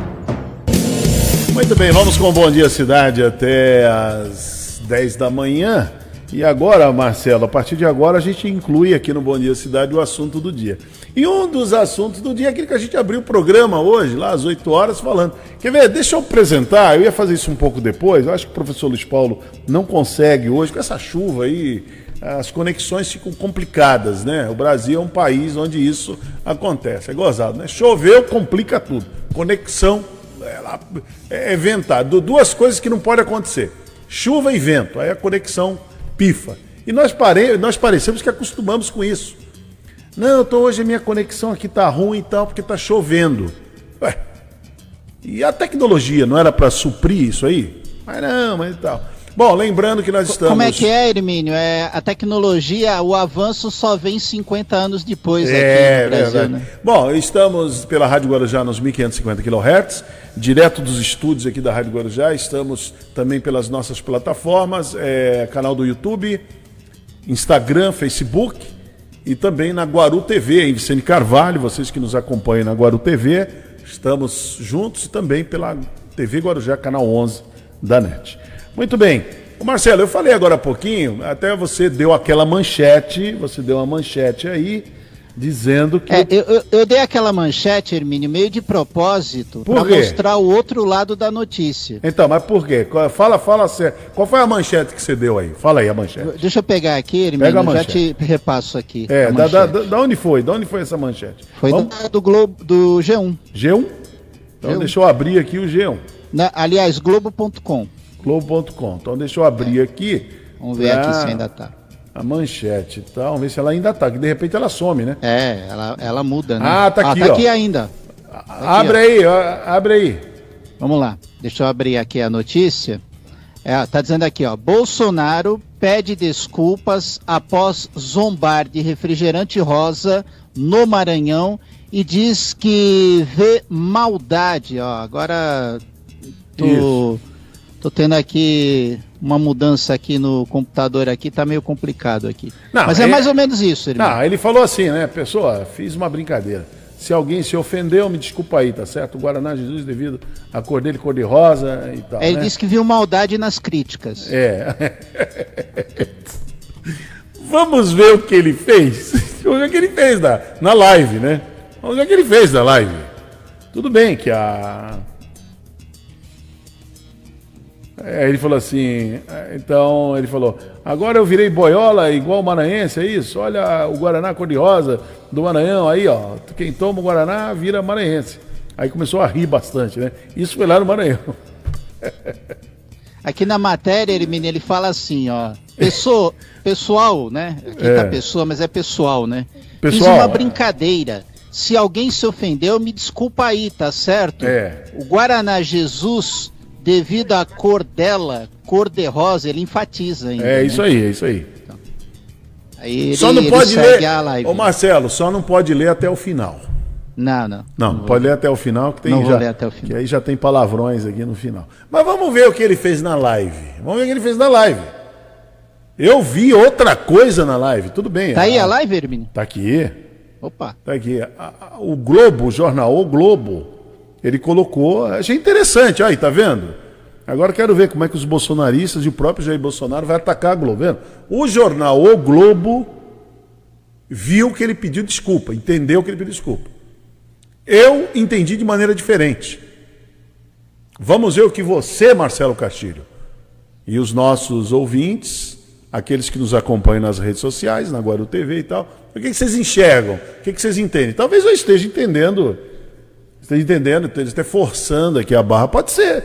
Muito bem, vamos com o Bom Dia Cidade até às 10 da manhã. E agora, Marcelo, a partir de agora a gente inclui aqui no Bom Dia Cidade o assunto do dia. E um dos assuntos do dia é aquele que a gente abriu o programa hoje, lá às 8 horas, falando. Quer ver? Deixa eu apresentar, eu ia fazer isso um pouco depois, eu acho que o professor Luiz Paulo não consegue hoje, com essa chuva aí, as conexões ficam complicadas, né? O Brasil é um país onde isso acontece. É gozado, né? Choveu, complica tudo. Conexão ela é ventado. Duas coisas que não podem acontecer: chuva e vento. Aí a conexão pifa. E nós, pare... nós parecemos que acostumamos com isso. Não, tô, hoje a minha conexão aqui tá ruim e tal, porque tá chovendo. Ué, e a tecnologia não era para suprir isso aí? Mas não, mas e tal. Bom, lembrando que nós estamos. Como é que é, Hermínio? É, a tecnologia, o avanço só vem 50 anos depois é, aqui no Brasil, verdade. né? Bom, estamos pela Rádio Guarujá nos 1550 kHz, direto dos estúdios aqui da Rádio Guarujá. Estamos também pelas nossas plataformas, é, canal do YouTube, Instagram, Facebook e também na Guaru TV, em Vicente Carvalho, vocês que nos acompanham na Guaru TV, estamos juntos também pela TV Guarujá, canal 11 da NET. Muito bem. Marcelo, eu falei agora há pouquinho, até você deu aquela manchete, você deu uma manchete aí, dizendo que. É, eu, eu- dei aquela manchete, Hermínio, meio de propósito, para mostrar o outro lado da notícia. Então, mas por quê? Fala, fala sério. Qual foi a manchete que você deu aí? Fala aí a manchete. Deixa eu pegar aqui, Pega a Hermínio, já manchete. te repasso aqui. É, da, da, manchete. da, onde foi? Da onde foi essa manchete? Foi Vamos- da- do Globo, do G1. G1? Então G1. deixa eu abrir aqui o G1. Na- aliás, Globo.com. Globo.com. Então deixa eu abrir aqui. Vamos ver pra- aqui se ainda tá. A manchete e tal. Vamos ver se ela ainda tá, que de repente ela some, né? É, ela, ela muda, né? Ah, tá aqui, tá ó. aqui ainda. Tá aqui, abre ó. aí, ó, abre aí. Vamos lá, deixa eu abrir aqui a notícia. É, tá dizendo aqui, ó. Bolsonaro pede desculpas após zombar de refrigerante rosa no Maranhão e diz que vê maldade, ó. Agora tô, Isso. Tô tendo aqui uma mudança aqui no computador aqui, tá meio complicado aqui. Não, Mas é, é- mais ou menos isso, irmão. Não, ele falou assim, né? Pessoa, fiz uma brincadeira. Se alguém se ofendeu, me desculpa aí, tá certo? O Guaraná Jesus devido à cor dele, cor de rosa e tal. É, ele né? disse que viu maldade nas críticas. É. Vamos ver o que ele fez. Vamos ver o que ele fez na, na live, né? Vamos ver o que ele fez na live. Tudo bem que a. É, ele falou assim, é, então ele falou, agora eu virei boiola igual o maranhense, é isso? Olha o Guaraná cor-de-rosa do Maranhão aí, ó. Quem toma o Guaraná vira maranhense. Aí começou a rir bastante, né? Isso foi lá no Maranhão. Aqui na matéria, ele, ele fala assim, ó. Pessoa, pessoal, né? Aqui É. tá pessoa, mas é pessoal, né? Fiz Pessoal, uma é. brincadeira. Se alguém se ofendeu, me desculpa aí, tá certo? É. O Guaraná Jesus, devido à cor dela, cor de rosa, ele enfatiza ainda. É né? isso aí, é isso aí. Aí ele- só não pode ler. a live. Ô Marcelo, só não pode ler até o final. Não, não. Não, pode ler até o final, que tem Não vou já, ler até o final. Que aí já tem palavrões aqui no final. Mas vamos ver o que ele fez na live. Vamos ver o que ele fez na live. Eu vi outra coisa na live, tudo bem. Tá aí a live, Hermínio? Tá aqui. Opa. Tá aqui. A- a- O Globo, o jornal O Globo, ele colocou. Achei interessante, aí, tá vendo? Agora quero ver como é que os bolsonaristas e o próprio Jair Bolsonaro vai atacar Globo. Vendo? O jornal O Globo viu que ele pediu desculpa, entendeu que ele pediu desculpa. Eu entendi de maneira diferente. Vamos ver o que você, Marcelo Castilho, e os nossos ouvintes, aqueles que nos acompanham nas redes sociais, na Guaru TV e tal, o que, vocês enxergam? O que vocês entendem? Talvez eu esteja entendendo, esteja entendendo, esteja até forçando aqui a barra. Pode ser,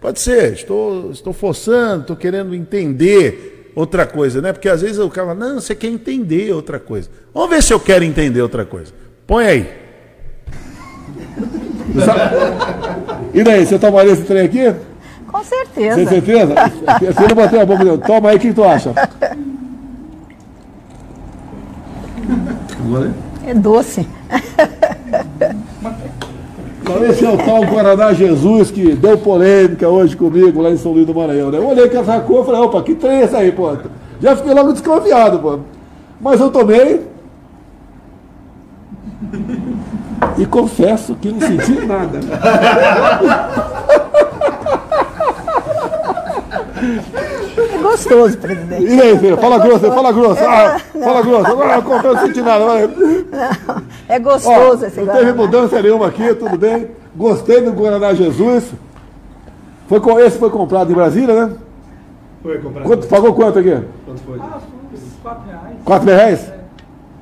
pode ser. Estou, estou forçando, estou querendo entender outra coisa, né? Porque às vezes o cara fala, não, você quer entender outra coisa. Vamos ver se eu quero entender outra coisa. Põe aí. E daí, você tomaria esse trem aqui? Com certeza. Tem certeza? Você não bateu a boca dele. Toma aí, o que tu acha? É doce. Então esse é o tal Guaraná Jesus que deu polêmica hoje comigo lá em São Luís do Maranhão, né? Eu olhei com essa cor e falei, opa, que trem é esse aí, pô? Já fiquei logo desconfiado, pô. Mas eu tomei. E confesso que não senti nada. É gostoso, presidente. E aí, filho? Fala grosso, fala grosso. Ah, fala grosso. Ah, que não senti nada. Vai. Não, é gostoso Ó, esse Não teve Guaraná. mudança nenhuma aqui, tudo bem. Gostei do Guaraná Jesus. Foi, com- esse foi comprado em Brasília, né? Foi comprado. Quanto, pagou quanto aqui? Quanto foi? quatro reais. Quatro reais?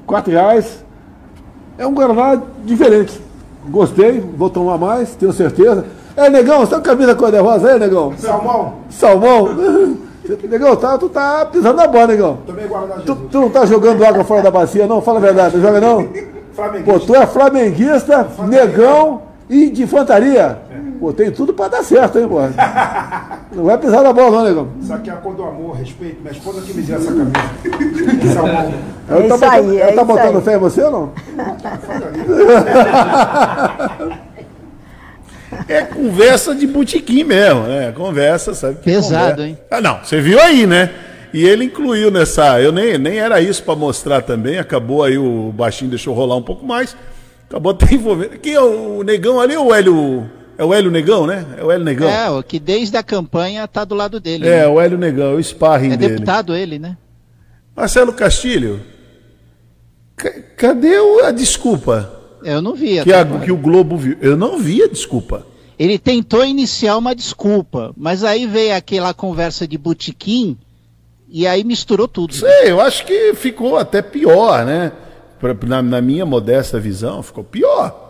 Quatro reais. É um Guaraná diferente. Gostei, vou tomar mais, tenho certeza. É, negão, você tá com camisa cor-de-rosa aí, negão? Salmão. Salmão? negão, tá, tu tá pisando na bola, negão. Tu, tu não tá jogando água fora da bacia, não? Fala a verdade, não joga não? Flamenguista. Pô, tu é flamenguista, negão e de infantaria. Pô, tem tudo pra dar certo, hein, pô. Não vai pisar na bola, não, negão. Isso aqui é a cor do amor, respeito. Minha esposa que me deu essa camisa. Salmão. Ela tá botando, ela tá botando fé em você ou não? É conversa de botequim mesmo, né? Conversa, sabe? que Pesado, conversa. hein? Ah, não, você viu aí, né? E ele incluiu nessa. Eu nem, nem era isso pra mostrar também. Acabou aí, o baixinho deixou rolar um pouco mais. Acabou até envolvendo. Quem é o negão ali? O Hélio. É o Hélio Negão, né? É o Hélio Negão. É, o que desde a campanha tá do lado dele. É, né? o Hélio Negão, o sparring É dele. deputado ele, né? Marcelo Castilho, ca- cadê a desculpa Eu não vi. que, a- que o Globo viu? Eu não vi a desculpa. Ele tentou iniciar uma desculpa, mas aí veio aquela conversa de botequim e aí misturou tudo. Sei, eu acho que ficou até pior, né? Na, na minha modesta visão, ficou pior.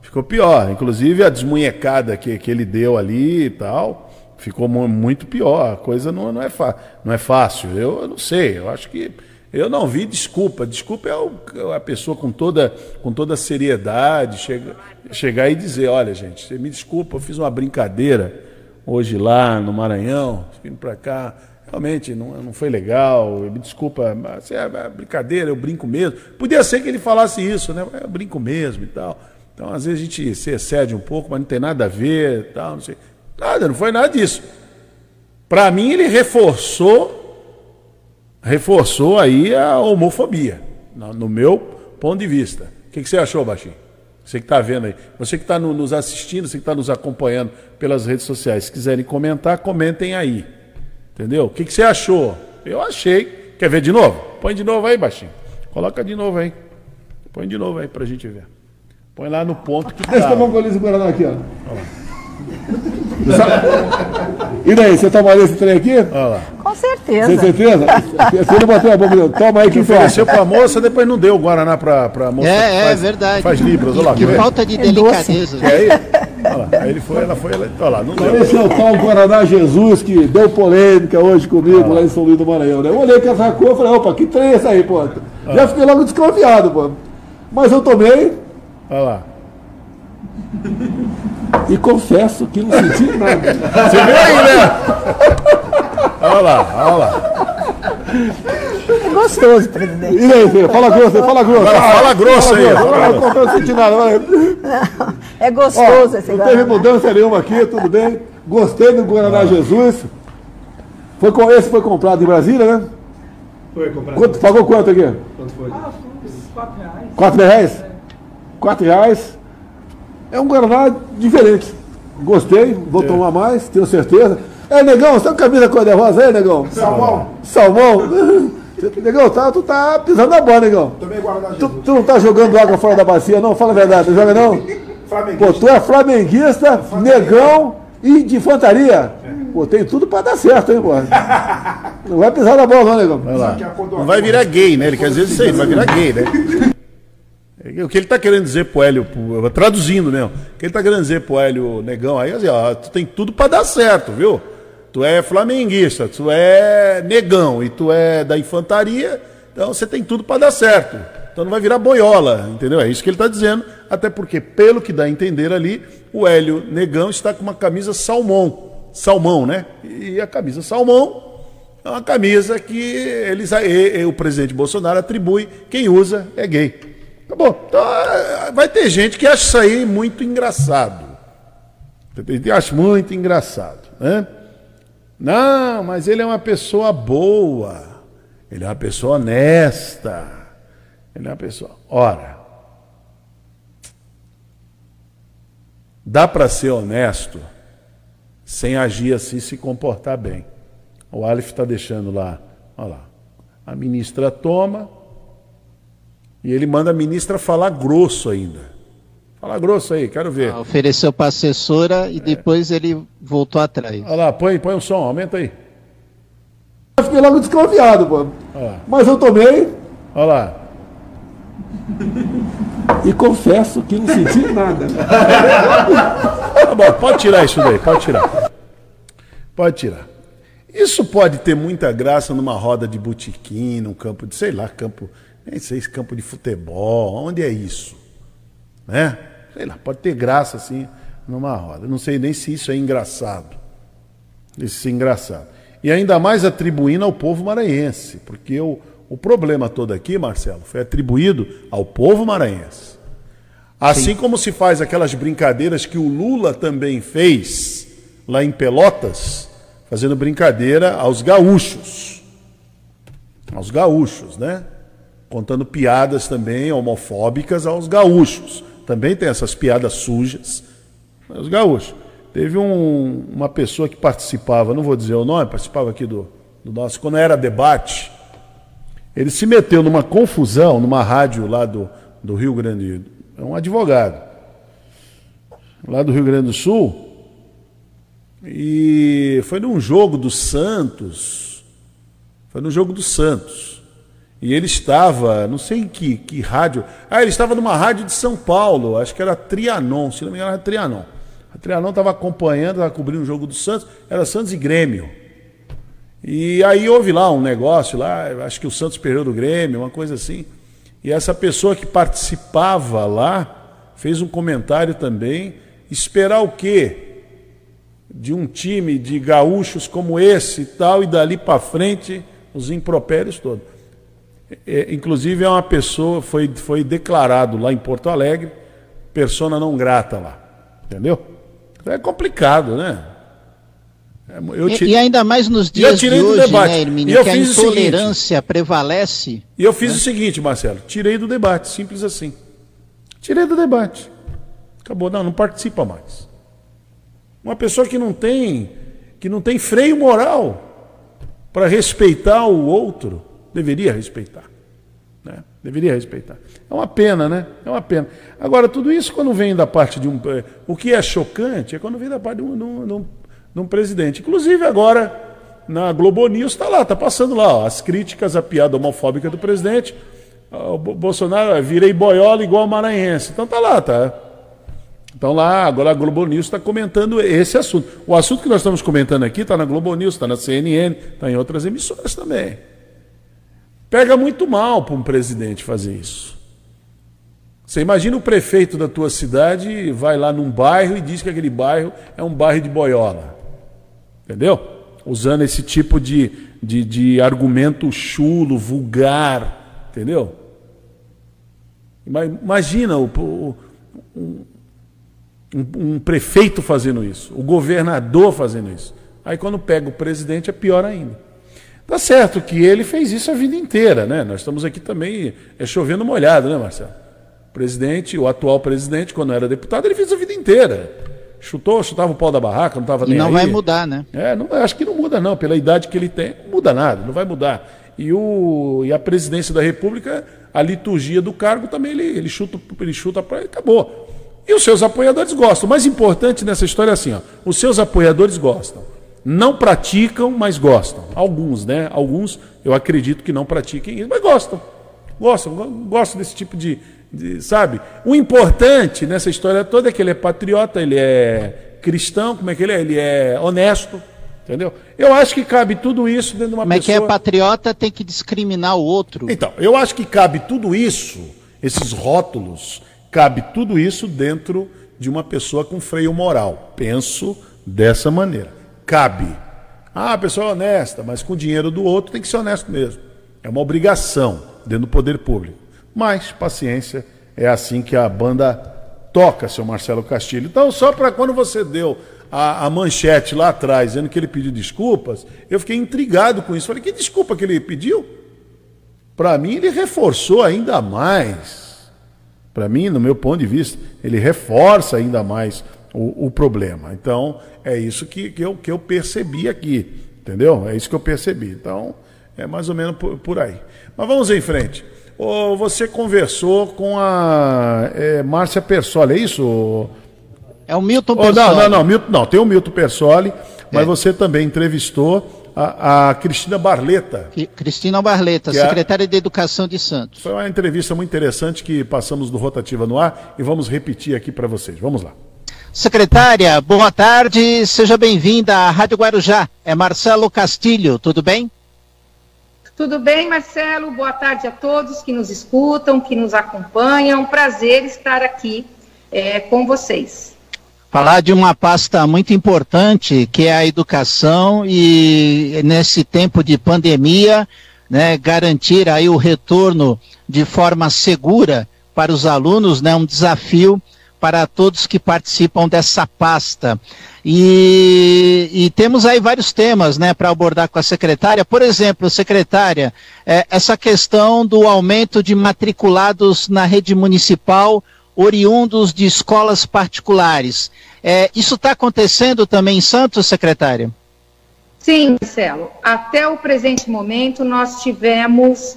Ficou pior. Inclusive a desmunhecada que, que ele deu ali e tal, ficou mu- muito pior. A coisa não, não, é, não é fácil. Eu, eu não sei, eu acho que. Eu não vi desculpa. Desculpa é a pessoa com toda, com toda seriedade chega, chegar e dizer: olha, gente, você me desculpa, eu fiz uma brincadeira hoje lá no Maranhão, vindo para cá. Realmente não, não foi legal, me desculpa, mas é é brincadeira, eu brinco mesmo. Podia ser que ele falasse isso, né? Eu brinco mesmo e tal. Então, às vezes a gente se excede um pouco, mas não tem nada a ver tal, não sei. Nada, não foi nada disso. Para mim, ele reforçou reforçou aí a homofobia, no, no meu ponto de vista. O que, que você achou, Baixinho? Você que está vendo aí. Você que está nos assistindo, você que está nos acompanhando pelas redes sociais. Se quiserem comentar, comentem aí. Entendeu? O que, que você achou? Eu achei. Quer ver de novo? Põe de novo aí, baixinho. Coloca de novo aí. Põe de novo aí pra gente ver. Põe lá no ponto que Deixa eu tá. tomar um golinho Guaraná aqui, ó. E daí, você tomaria esse trem aqui? Olha lá. Com certeza. Tem certeza? Você não bateu a boca dele. Toma aí Que que ofereceu faz. pra moça, depois não deu o Guaraná pra, pra moça. É, que é faz, verdade. Faz libras, olha lá. Que falta de É delicadeza. Quer aí? Olha lá. Aí ele foi, ela foi, ela... olha lá, não deu. Esse é o tal Guaraná Jesus que deu polêmica hoje comigo lá em São Luís do Maranhão. Né? Eu olhei com essa cor e falei, opa, que trem é esse aí, pô? Já fiquei logo desconfiado, pô. Mas eu tomei Olha lá. e confesso que não senti nada. Você viu aí, né? Olha lá, olha lá. É gostoso, presidente. E daí, filho? Fala grosso, aí, fala grosso. Fala grosso aí. Eu não senti nada. Não, é gostoso Ó, esse não teve mudança nenhuma aqui, tudo bem. Gostei do Guaraná Jesus. Foi com, esse foi comprado em Brasília, né? Foi comprado. Quanto, pagou quanto aqui? Quanto foi? Ah, quatro reais. Quatro reais? Quatro reais. É um Guaraná diferente. Gostei, vou tomar mais, tenho certeza. É, negão, você tá com camisa cor-de-rosa aí, negão? Salmão. Salmão? negão, tá, tu tá pisando na bola, negão. Também Tu, tu não tá jogando água fora da bacia, não? Fala a verdade, não joga não? Pô, tu é flamenguista, negão e de infantaria. Pô, tem tudo pra dar certo, hein, pô. Não vai pisar na bola, não, negão. Olha lá. Não vai virar gay, né? Ele quer dizer isso aí, não vai virar gay, né? O que ele está querendo dizer pro Hélio, pro- traduzindo mesmo, o que ele está querendo dizer pro Hélio Negão aí, assim, ó, tu tem tudo para dar certo, viu? Tu é flamenguista, tu é negão e tu é da infantaria, então você tem tudo para dar certo. Então não vai virar boiola, entendeu? É isso que ele está dizendo, até porque, pelo que dá a entender ali, o Hélio Negão está com uma camisa salmão, salmão, né? E a camisa salmão é uma camisa que eles, o presidente Bolsonaro atribui, quem usa é gay. Acabou. Então, é, vai ter gente que acha isso aí muito engraçado. Que acha muito engraçado. Né? Não, mas ele é uma pessoa boa. Ele é uma pessoa honesta. Ele é uma pessoa. Ora, dá para ser honesto sem agir assim e se comportar bem. O Aleph está deixando lá, olha lá. A ministra toma e ele manda a ministra falar grosso ainda. Fala grosso aí, quero ver. Ah, Ofereceu para assessora e depois ele voltou atrás. Olha lá, põe, põe o som, aumenta aí. Eu fiquei logo desconfiado, lá. Mas eu tomei Olha lá. e confesso que não senti nada. Tá bom, pode tirar isso daí, pode tirar. Pode tirar. Isso pode ter muita graça numa roda de botequim, num campo de, sei lá, campo, nem sei se campo de futebol, onde é isso? Né? Sei lá, pode ter graça assim numa roda. Não sei nem se isso é engraçado. Isso é engraçado. E ainda mais atribuindo ao povo maranhense, porque o, o problema todo aqui, Marcelo, foi atribuído ao povo maranhense. Assim como se faz aquelas brincadeiras que o Lula também fez lá em Pelotas, fazendo brincadeira aos gaúchos. Aos gaúchos, né? Contando piadas também homofóbicas aos gaúchos. Também tem essas piadas sujas aos gaúchos. Teve um- uma pessoa que participava, não vou dizer o nome, participava aqui do, do nosso, quando era debate, ele se meteu numa confusão numa rádio lá do, do Rio Grande, é um advogado, lá do Rio Grande do Sul, e foi num jogo do Santos, foi no jogo do Santos, e ele estava, não sei em que, que rádio, ah, ele estava numa rádio de São Paulo, acho que era Trianon, se não me engano era Trianon. A Trianon estava acompanhando, estava cobrindo o jogo do Santos, era Santos e Grêmio. E aí houve lá um negócio lá, acho que o Santos perdeu do Grêmio, uma coisa assim. E essa pessoa que participava lá fez um comentário também, esperar o quê? De um time de gaúchos como esse e tal, e dali para frente os impropérios todos. É, inclusive é uma pessoa, foi, foi declarado lá em Porto Alegre, persona não grata lá. Entendeu? É complicado, né? É, eu E- tirei- E, ainda mais nos eu dias tirei de do hoje, debate. né, E Hermínio, eu que a fiz seguinte. intolerância prevalece. E eu fiz o seguinte, Marcelo, tirei do debate, simples assim. Tirei do debate. Acabou, não, não participa mais. Uma pessoa que não tem, que não tem freio moral para respeitar o outro, deveria respeitar. Né? Deveria respeitar. É uma pena, né? É uma pena. Agora, tudo isso quando vem da parte de um. eh, O que é chocante é quando vem da parte de um, de um- de um- de um presidente. Inclusive agora, na Globo News, está lá, está passando lá, ó, as críticas à piada homofóbica do presidente. O Bo- Bolsonaro, ah, virei boiola igual maranhense. Então tá lá, tá? Então lá, agora a Globo News está comentando esse assunto. O assunto que nós estamos comentando aqui está na Globo News, está na CNN, está em outras emissoras também. Pega muito mal para um presidente fazer isso. Você imagina o prefeito da tua cidade vai lá num bairro e diz que aquele bairro é um bairro de boiola. Entendeu? Usando esse tipo de, de, de argumento chulo, vulgar. Entendeu? Ima- Imagina o, o- um- um prefeito fazendo isso, o governador fazendo isso. Aí quando pega o presidente é pior ainda. Tá certo que ele fez isso a vida inteira, né? Nós estamos aqui também é chovendo molhado, né, Marcelo? O presidente, o atual presidente, quando era deputado, ele fez a vida inteira. Chutou, chutava o pau da barraca, não estava E nem não aí. vai mudar, né? É, não, acho que não muda não, pela idade que ele tem, não muda nada, não vai mudar. E, o, e a presidência da República, a liturgia do cargo também, ele, ele chuta, ele chuta para acabou. E os seus apoiadores gostam. O mais importante nessa história é assim, ó, os seus apoiadores gostam. Não praticam, mas gostam. Alguns, né? Alguns eu acredito que não pratiquem isso, mas gostam. Gostam, go- gostam desse tipo de, de- Sabe? O importante nessa história toda é que ele é patriota, ele é cristão, como é que ele é? Ele é honesto. Entendeu? Eu acho que cabe tudo isso dentro de uma Como é que é pessoa. patriota tem que discriminar o outro. Então, eu acho que cabe tudo isso, esses rótulos, cabe tudo isso dentro de uma pessoa com freio moral. Penso dessa maneira. Cabe. Ah, a pessoa é honesta, mas com o dinheiro do outro tem que ser honesto mesmo. É uma obrigação dentro do poder público. Mas, paciência, é assim que a banda toca, seu Marcelo Castilho. Então, só para quando você deu a, a manchete lá atrás, dizendo que ele pediu desculpas, eu fiquei intrigado com isso. Falei, que desculpa que ele pediu? Para mim, ele reforçou ainda mais. Para mim, no meu ponto de vista, ele reforça ainda mais o, o problema. Então, é isso que, que, eu, que eu percebi aqui. Entendeu? É isso que eu percebi. Então, é mais ou menos por, por aí. Mas vamos em frente. Ô, você conversou com a é, Márcia Persoli, é isso? É o Milton Persoli. Não, não, não, Milton, não, tem o Milton Persoli, mas É. você também entrevistou a, a Cristina Barleta. Cristina Barleta, é- secretária de Educação de Santos. Foi uma entrevista muito interessante que passamos do Rotativa no ar e vamos repetir aqui para vocês. Vamos lá. Secretária, boa tarde, seja bem-vinda à Rádio Guarujá. É Marcelo Castilho, tudo bem? Tudo bem, Marcelo? Boa tarde a todos que nos escutam, que nos acompanham. Prazer estar aqui é, com vocês. Falar de uma pasta muito importante, que é a educação, e nesse tempo de pandemia, né, garantir aí o retorno de forma segura para os alunos, né, um desafio para todos que participam dessa pasta. E, e temos aí vários temas né, para abordar com a secretária. Por exemplo, secretária, é, essa questão do aumento de matriculados na rede municipal oriundos de escolas particulares. É, isso está acontecendo também em Santos, secretária? Sim, Marcelo. Até o presente momento, nós tivemos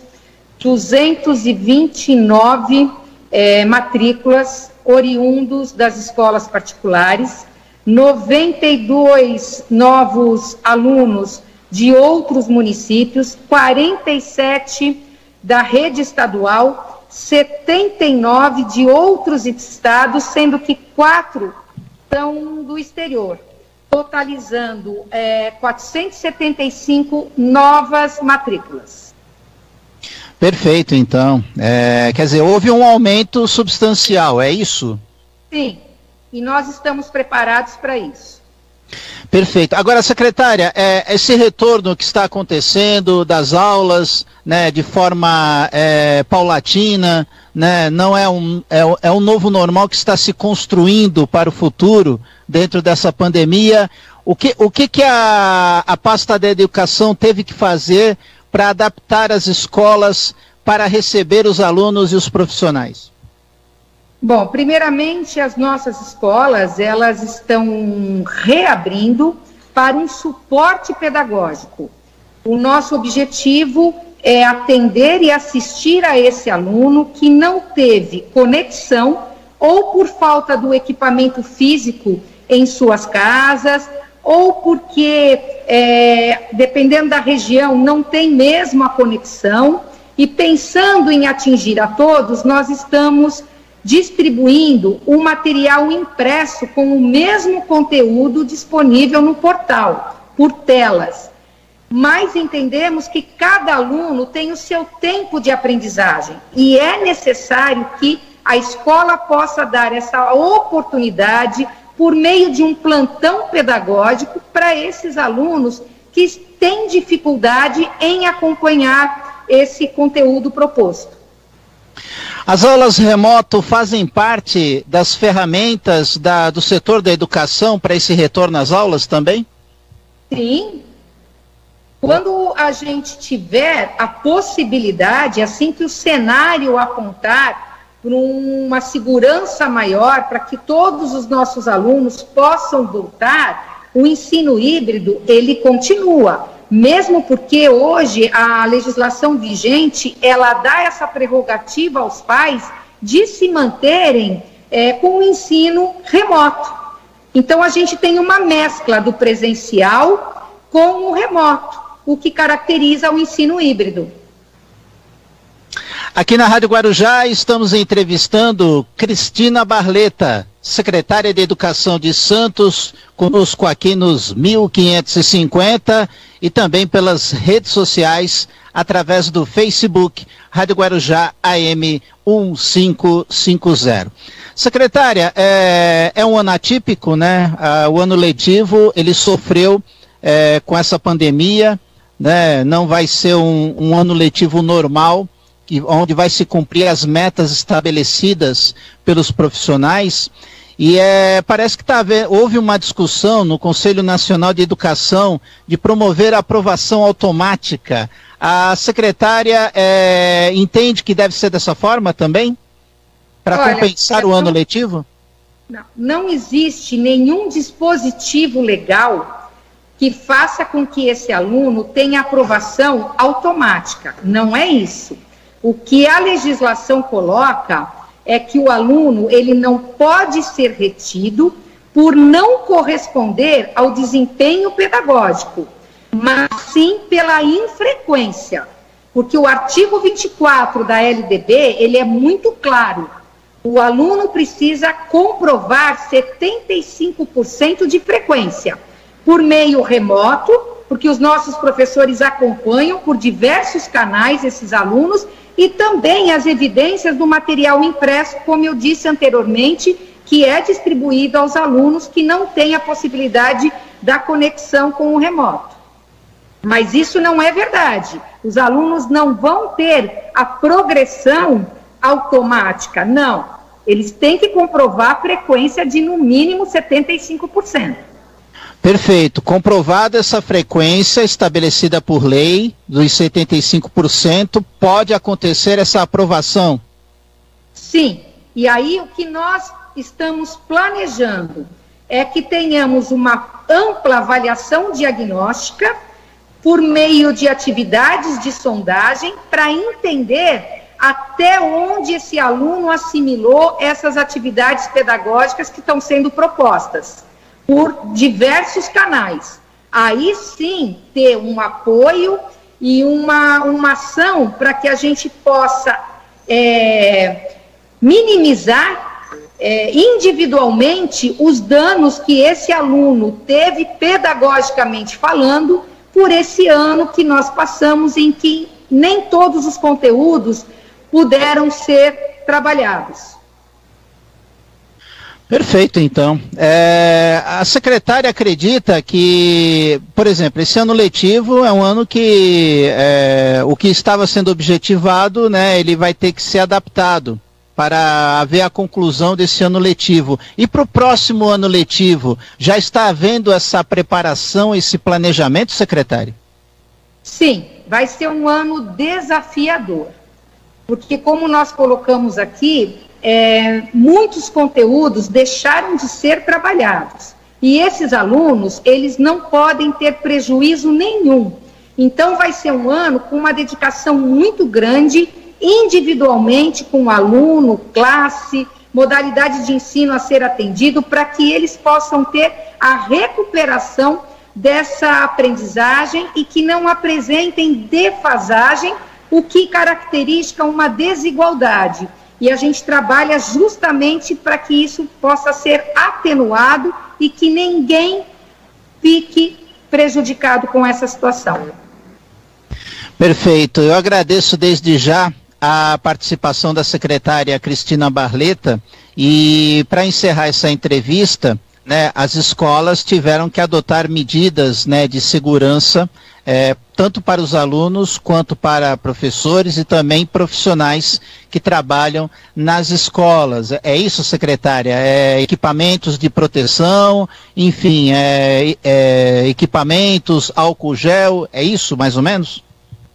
229 eh, matrículas oriundos das escolas particulares, 92 novos alunos de outros municípios, 47 da rede estadual, 79 de outros estados, sendo que quatro são do exterior, totalizando eh, 475 novas matrículas. Perfeito, então. É, quer dizer, houve um aumento substancial, é isso? Sim, e nós estamos preparados para isso. Perfeito. Agora, secretária, é, esse retorno que está acontecendo das aulas, né, de forma é, paulatina, né, não é um, é, é um novo normal que está se construindo para o futuro dentro dessa pandemia. O que, o que, que a, a pasta da educação teve que fazer para adaptar as escolas para receber os alunos e os profissionais? Bom, primeiramente, as nossas escolas, elas estão reabrindo para um suporte pedagógico. O nosso objetivo é atender e assistir a esse aluno que não teve conexão ou por falta do equipamento físico em suas casas, ou porque, é, dependendo da região, não tem mesmo a conexão. E pensando em atingir a todos, nós estamos distribuindo o material impresso com o mesmo conteúdo disponível no portal, por telas. Mas entendemos que cada aluno tem o seu tempo de aprendizagem e é necessário que a escola possa dar essa oportunidade por meio de um plantão pedagógico para esses alunos que têm dificuldade em acompanhar esse conteúdo proposto. As aulas remoto fazem parte das ferramentas da, do setor da educação para esse retorno às aulas também? Sim. Quando a gente tiver a possibilidade, assim que o cenário apontar para uma segurança maior, para que todos os nossos alunos possam voltar, o ensino híbrido ele continua mesmo porque hoje a legislação vigente ela dá essa prerrogativa aos pais de se manterem é, com o ensino remoto. Então a gente tem uma mescla do presencial com o remoto, o que caracteriza o ensino híbrido. Aqui na Rádio Guarujá estamos entrevistando Cristina Barleta, secretária de Educação de Santos, conosco aqui nos 1550 e também pelas redes sociais, através do Facebook Rádio Guarujá AM 1550. Secretária, é, é um ano atípico, né? Ah, o ano letivo, ele sofreu é, com essa pandemia, né? Não vai ser um, um ano letivo normal, onde vai se cumprir as metas estabelecidas pelos profissionais. E é, parece que tá, houve uma discussão no Conselho Nacional de Educação de promover a aprovação automática. A secretária é, entende que deve ser dessa forma também? Para compensar o ano letivo? Não, não existe nenhum dispositivo legal que faça com que esse aluno tenha aprovação automática. Não é isso. O que a legislação coloca é que o aluno ele não pode ser retido por não corresponder ao desempenho pedagógico, mas sim pela infrequência. Porque o artigo 24 da LDB, ele é muito claro. O aluno precisa comprovar 75% de frequência por meio remoto, porque os nossos professores acompanham por diversos canais esses alunos e também as evidências do material impresso, como eu disse anteriormente, que é distribuído aos alunos que não têm a possibilidade da conexão com o remoto. Mas isso não é verdade. Os alunos não vão ter a progressão automática, não. Eles têm que comprovar a frequência de no mínimo 75%. Perfeito. Comprovada essa frequência estabelecida por lei dos 75%, pode acontecer essa aprovação? Sim. E aí o que nós estamos planejando é que tenhamos uma ampla avaliação diagnóstica por meio de atividades de sondagem para entender até onde esse aluno assimilou essas atividades pedagógicas que estão sendo propostas por diversos canais. Aí sim ter um apoio e uma, uma ação para que a gente possa é, minimizar é, individualmente os danos que esse aluno teve pedagogicamente falando por esse ano que nós passamos em que nem todos os conteúdos puderam ser trabalhados. Perfeito, então. É, a secretária acredita que, por exemplo, esse ano letivo é um ano que é, o que estava sendo objetivado, né, ele vai ter que ser adaptado para haver a conclusão desse ano letivo. E para o próximo ano letivo, já está havendo essa preparação, esse planejamento, secretário? Sim, vai ser um ano desafiador. Porque, como nós colocamos aqui, é, muitos conteúdos deixaram de ser trabalhados. E esses alunos, eles não podem ter prejuízo nenhum. Então, vai ser um ano com uma dedicação muito grande, individualmente, com o aluno, classe, modalidade de ensino a ser atendido, para que eles possam ter a recuperação dessa aprendizagem e que não apresentem defasagem, o que caracteriza uma desigualdade. E a gente trabalha justamente para que isso possa ser atenuado e que ninguém fique prejudicado com essa situação. Perfeito. Eu agradeço desde já a participação da secretária Cristina Barleta e para encerrar essa entrevista, né, as escolas tiveram que adotar medidas né, de segurança, é, tanto para os alunos quanto para professores e também profissionais que trabalham nas escolas. É isso, secretária? É, equipamentos de proteção, enfim, é, é, equipamentos, álcool gel, é isso mais ou menos?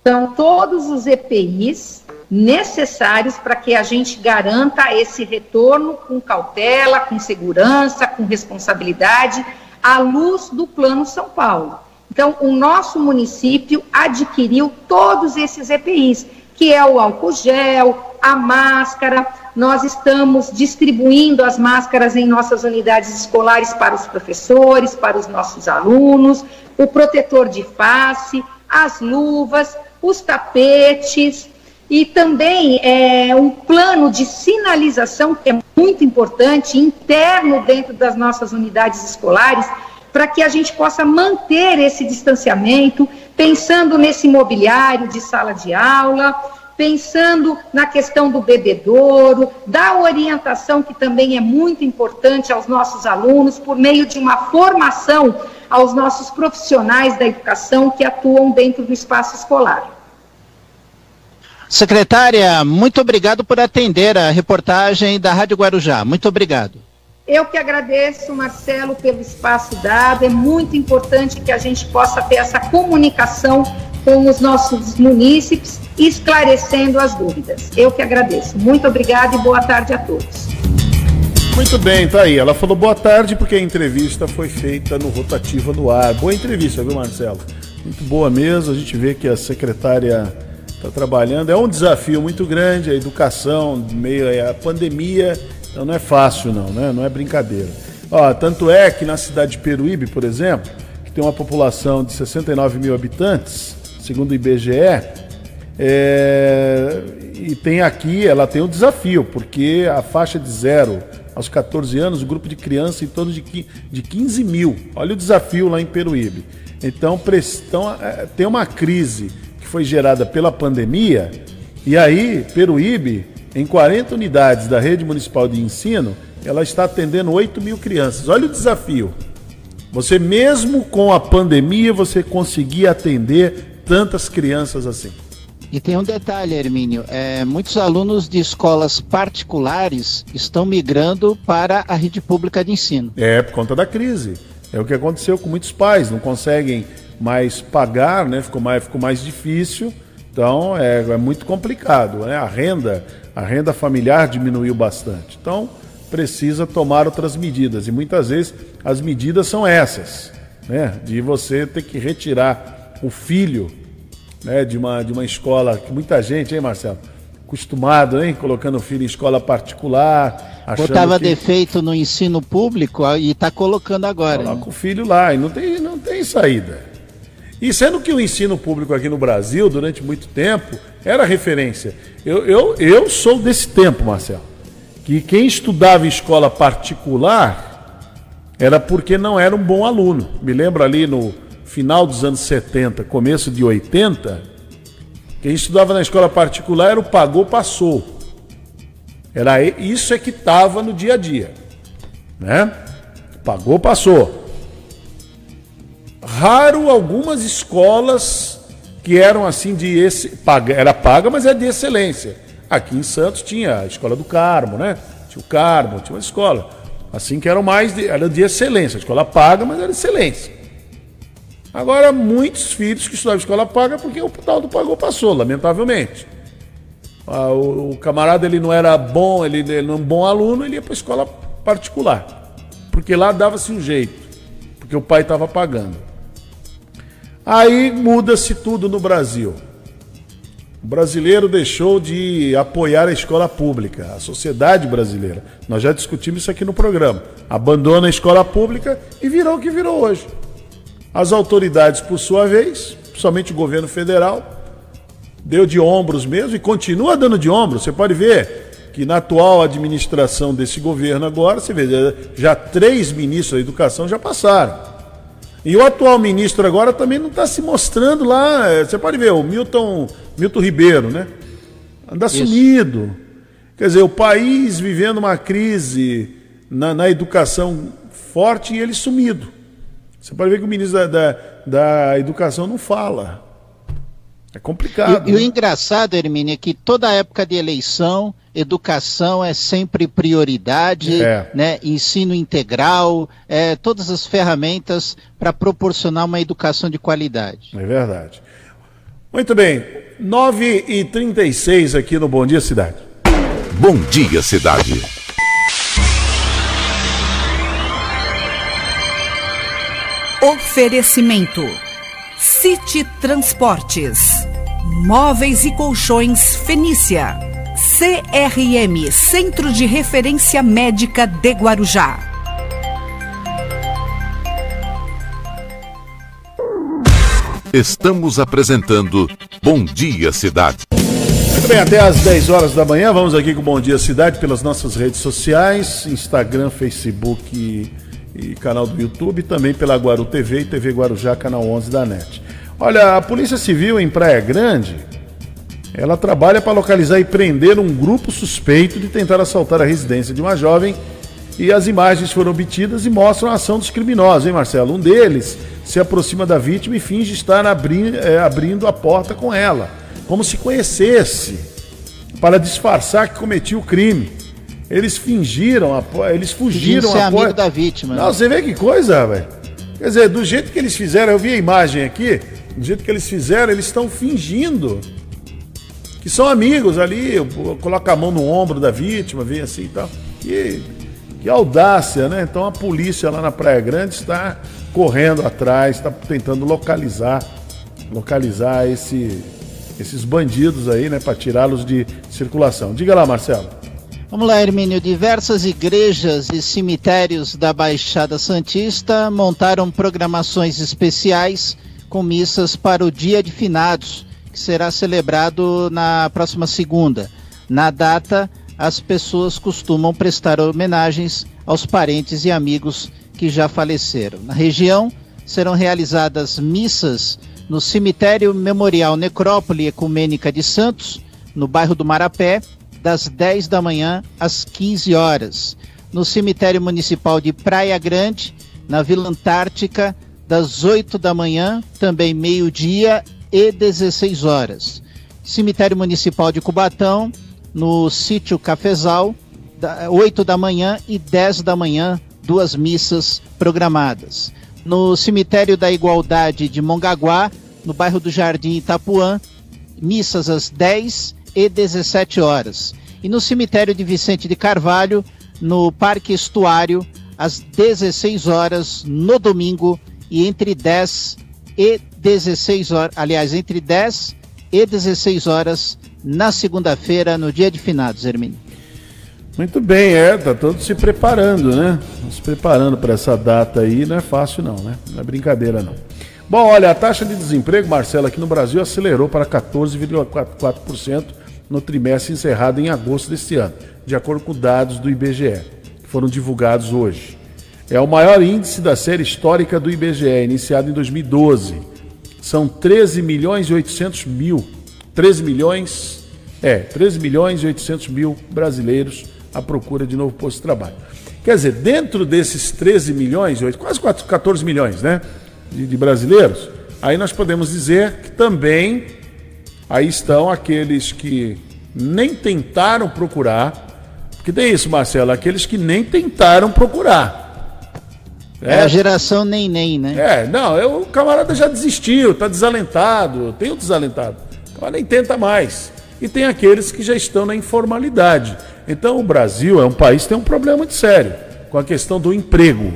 São todos os EPIs necessários para que a gente garanta esse retorno com cautela, com segurança, com responsabilidade, à luz do Plano São Paulo. Então, o nosso município adquiriu todos esses EPIs, que é o álcool gel, a máscara. Nós estamos distribuindo as máscaras em nossas unidades escolares para os professores, para os nossos alunos, o protetor de face, as luvas, os tapetes, e também é, um plano de sinalização que é muito importante, interno dentro das nossas unidades escolares, para que a gente possa manter esse distanciamento, pensando nesse mobiliário de sala de aula, pensando na questão do bebedouro, da orientação, que também é muito importante aos nossos alunos, por meio de uma formação aos nossos profissionais da educação que atuam dentro do espaço escolar. Secretária, muito obrigado por atender a reportagem da Rádio Guarujá. Muito obrigado. Eu que agradeço, Marcelo, pelo espaço dado. É muito importante que a gente possa ter essa comunicação com os nossos munícipes, esclarecendo as dúvidas. Eu que agradeço. Muito obrigada e boa tarde a todos. Muito bem, tá aí. Ela falou boa tarde porque a entrevista foi feita no Rotativa no Ar. Boa entrevista, viu, Marcelo? Muito boa mesmo. A gente vê que a secretária está trabalhando. É um desafio muito grande a educação, meio à pandemia, então não é fácil não, né? Não é brincadeira. Ó, tanto é que na cidade de Peruíbe, por exemplo, que tem uma população de 69 mil habitantes, segundo o IBGE, é, e tem aqui, ela tem um desafio, porque a faixa de zero aos 14 anos, o grupo de crianças em torno de 15 mil. Olha o desafio lá em Peruíbe. Então, então tem uma crise que foi gerada pela pandemia, e aí Peruíbe, em 40 unidades da rede municipal de ensino, ela está atendendo 8 mil crianças. Olha o desafio. Você mesmo com a pandemia, você conseguir atender tantas crianças assim. E tem um detalhe, Hermínio: é, muitos alunos de escolas particulares estão migrando para a rede pública de ensino. É, por conta da crise. É o que aconteceu com muitos pais, não conseguem mais pagar, né? Ficou mais, ficou mais difícil. Então é, é muito complicado. Né? A renda, a renda familiar diminuiu bastante. Então precisa tomar outras medidas. E muitas vezes as medidas são essas, né? De você ter que retirar o filho né, de, uma, de uma escola que muita gente, hein, Marcelo? Acostumado, hein? Colocando o filho em escola particular. Botava que... defeito no ensino público e está colocando agora. Coloca né? o filho lá e não tem, não tem saída. E sendo que o ensino público aqui no Brasil, durante muito tempo, era referência. Eu, eu, eu sou desse tempo, Marcelo, que quem estudava em escola particular era porque não era um bom aluno. Me lembro ali no final dos anos 70, começo de 80, quem estudava na escola particular era o pagou, passou. Era isso é que estava no dia a dia. Né? Pagou, passou. Raro algumas escolas que eram assim de esse, paga, era paga, mas é de excelência. Aqui em Santos tinha a escola do Carmo, né? Tinha o Carmo, tinha uma escola. Assim que eram mais de, era de excelência. A escola paga, mas era excelência. Agora, muitos filhos que estudavam escola paga porque o tal do pagou passou, lamentavelmente. Ah, o, o camarada ele não era bom, ele, ele não era um bom aluno, ele ia para escola particular. Porque lá dava-se um jeito, porque o pai estava pagando. Aí muda-se tudo no Brasil. O brasileiro deixou de apoiar a escola pública, a sociedade brasileira. Nós já discutimos isso aqui no programa. Abandona a escola pública e virou o que virou hoje. As autoridades, por sua vez, somente o governo federal, deu de ombros mesmo e continua dando de ombros. Você pode ver que na atual administração desse governo agora, você vê, já três ministros da educação já passaram. E o atual ministro agora também não está se mostrando lá. eh, Você pode ver, o Milton, Milton Ribeiro, né? Anda Isso. sumido. Quer dizer, o país vivendo uma crise na, na educação forte e ele sumido. Você pode ver que o ministro da, da, da Educação não fala. É complicado. E, e o né? engraçado, Hermínio, é que toda época de eleição, educação é sempre prioridade, É. né? ensino integral, é, todas as ferramentas para proporcionar uma educação de qualidade. É verdade. Muito bem, 9h36 aqui no Bom Dia Cidade. Bom Dia Cidade. Oferecimento: City Transportes, Móveis e Colchões Fenícia, CRM Centro de Referência Médica de Guarujá. Estamos apresentando Bom Dia Cidade. Muito bem, até às 10 horas da manhã, vamos aqui com o Bom Dia Cidade pelas nossas redes sociais, Instagram, Facebook e, e canal do YouTube, também pela Guaru TV e TV Guarujá, canal 11 da NET. Olha, a Polícia Civil em Praia Grande, ela trabalha para localizar e prender um grupo suspeito de tentar assaltar a residência de uma jovem e as imagens foram obtidas e mostram a ação dos criminosos, hein, Marcelo? Um deles se aproxima da vítima e finge estar abri eh, abrindo a porta com ela, como se conhecesse, para disfarçar que cometia o crime. Eles fingiram, eles fugiram ser a amigo da vítima. Não, você vê que coisa, velho. Quer dizer, do jeito que eles fizeram, eu vi a imagem aqui, do jeito que eles fizeram, eles estão fingindo que são amigos ali, coloca a mão no ombro da vítima, vem assim e tal. Que, que audácia, né? Então a polícia lá na Praia Grande está correndo atrás, está tentando localizar, localizar esse, esses bandidos aí, né, para tirá-los de circulação. Diga lá, Marcelo. Vamos lá, Hermínio. Diversas igrejas e cemitérios da Baixada Santista montaram programações especiais com missas para o Dia de Finados, que será celebrado na próxima segunda. Na data, as pessoas costumam prestar homenagens aos parentes e amigos que já faleceram. Na região, serão realizadas missas no Cemitério Memorial Necrópole Ecumênica de Santos, no bairro do Marapé, das 10 da manhã às 15 horas. No Cemitério Municipal de Praia Grande, na Vila Antártica, das 8 da manhã, também meio-dia e 16 horas. Cemitério Municipal de Cubatão, no sítio Cafezal, da- 8 da manhã e 10 da manhã, duas missas programadas. No Cemitério da Igualdade de Mongaguá, no bairro do Jardim Itapuã, missas às 10 e 17 horas. E no cemitério de Vicente de Carvalho, no Parque Estuário, às 16 horas no domingo e entre 10 e 16 horas, aliás, entre 10 e 16 horas na segunda-feira, no dia de finados, Hermínio. Muito bem, é, tá todos se preparando, né? Se preparando para essa data aí, não é fácil não, né? Não é brincadeira não. Bom, olha, a taxa de desemprego, Marcelo, aqui no Brasil acelerou para 14,4% no trimestre encerrado em agosto deste ano, de acordo com dados do IBGE, que foram divulgados hoje. É o maior índice da série histórica do IBGE, iniciado em 2012. São 13 milhões e 800 mil, 13 milhões, é, 13 milhões e 800 mil brasileiros à procura de novo posto de trabalho. Quer dizer, dentro desses 13 milhões, quase 4 14 milhões, né, de, de brasileiros, aí nós podemos dizer que também aí estão aqueles que nem tentaram procurar, porque tem isso, Marcelo, aqueles que nem tentaram procurar. É, a geração nem nem, né? É, não, eu- o camarada já desistiu, está desalentado, tem o desalentado. O camarada nem tenta mais. e tem aqueles que já estão na informalidade. Então o Brasil é um país que tem um problema muito sério com a questão do emprego.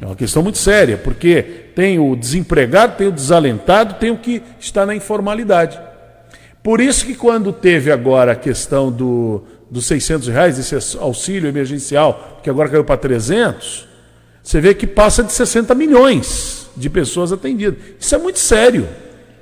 É uma questão muito séria, porque tem o desempregado, tem o desalentado, tem o que está na informalidade. Por isso que quando teve agora a questão do, dos 600 reais, esse auxílio emergencial, que agora caiu para 300, você vê que passa de 60 milhões de pessoas atendidas. Isso é muito sério.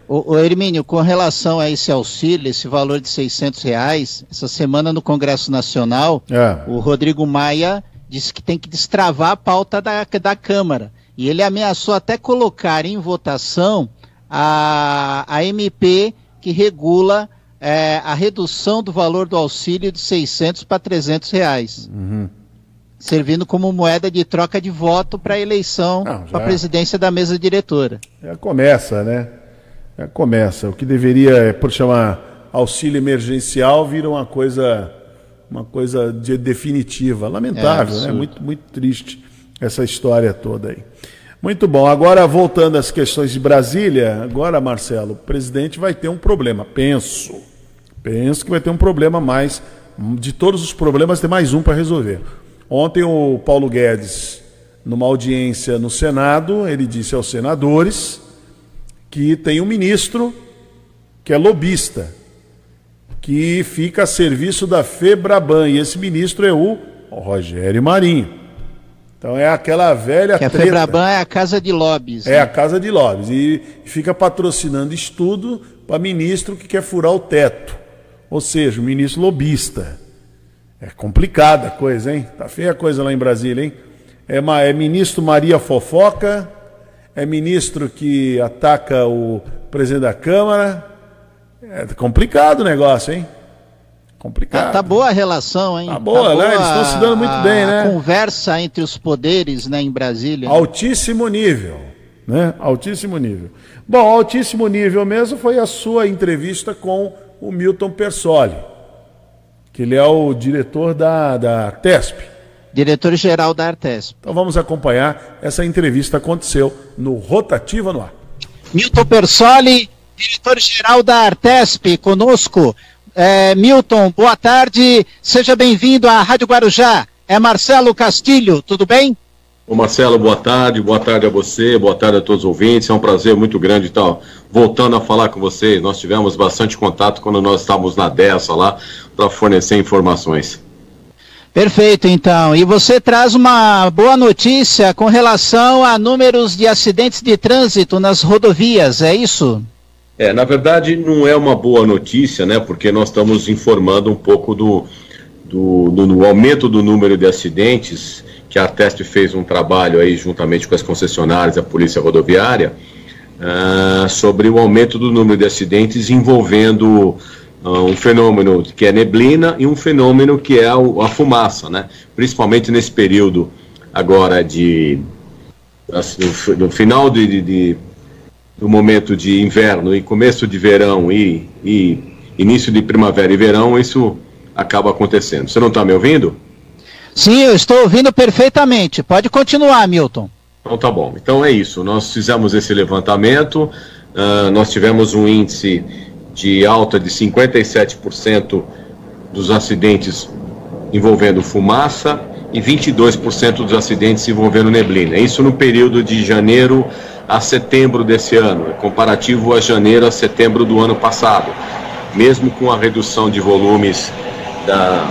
O, o Hermínio, com relação a esse auxílio, esse valor de 600 reais, essa semana no Congresso Nacional, é. o Rodrigo Maia disse que tem que destravar a pauta da, da Câmara. E ele ameaçou até colocar em votação a, a MP que regula é, a redução do valor do auxílio de 600 para 300 reais. Uhum. Servindo como moeda de troca de voto para a eleição para a presidência da mesa diretora. Já começa, né? Já começa. O que deveria, é, por chamar auxílio emergencial, vira uma coisa, uma coisa de definitiva. Lamentável, É, né? Muito, muito triste essa história toda aí. Muito bom. Agora, voltando às questões de Brasília, agora, Marcelo, o presidente vai ter um problema. Penso. Penso que vai ter um problema mais. De todos os problemas, tem mais um para resolver. Ontem, o Paulo Guedes, numa audiência no Senado, ele disse aos senadores que tem um ministro que é lobista, que fica a serviço da FEBRABAN, e esse ministro é o Rogério Marinho. Então é aquela velha Que a treta. Febraban é a casa de lobbies. É a casa de lobbies. E fica patrocinando estudo para ministro que quer furar o teto. Ou seja, o ministro lobista. É complicada a coisa, hein? Tá feia a coisa lá em Brasília, hein? É, é ministro Maria Fofoca, é ministro que ataca o presidente da Câmara. É complicado o negócio, hein? Complicado. Tá, tá boa a relação, hein? Tá boa, né? Eles estão se dando muito bem, né? A conversa entre os poderes, né, em Brasília. Altíssimo nível, né? Altíssimo nível. Bom, altíssimo nível mesmo foi a sua entrevista com o Milton Persoli, que ele é o diretor da, da TESP. Diretor-geral da Artesp. Então vamos acompanhar essa entrevista aconteceu no Rotativa no Ar. Milton Persoli, diretor-geral da Artesp, conosco. É, Milton, boa tarde, seja bem-vindo à Rádio Guarujá. É Marcelo Castilho, tudo bem? Ô Marcelo, boa tarde, boa tarde a você, boa tarde a todos os ouvintes. É um prazer muito grande estar voltando a falar com vocês. Nós tivemos bastante contato quando nós estávamos na dessa lá para fornecer informações. Perfeito, então. E você traz uma boa notícia com relação a números de acidentes de trânsito nas rodovias, é isso? É, na verdade, não é uma boa notícia, né? Porque nós estamos informando um pouco do, do, do- do aumento do número de acidentes, que a Artesp fez um trabalho aí juntamente com as concessionárias, a Polícia Rodoviária, ah, sobre o aumento do número de acidentes envolvendo ah, um fenômeno que é neblina e um fenômeno que é a fumaça, né? Principalmente nesse período agora de assim, no fi- no final de- de- do momento de inverno e começo de verão e, e início de primavera e verão, isso acaba acontecendo. Você não está me ouvindo? Sim, eu estou ouvindo perfeitamente. Pode continuar, Milton. Então tá bom. Então é isso. Nós fizemos esse levantamento, ah, nós tivemos um índice de alta de 57% dos acidentes envolvendo fumaça e 22% dos acidentes envolvendo neblina. Isso no período de janeiro a setembro desse ano, é comparativo a janeiro a setembro do ano passado. Mesmo com a redução de volumes da,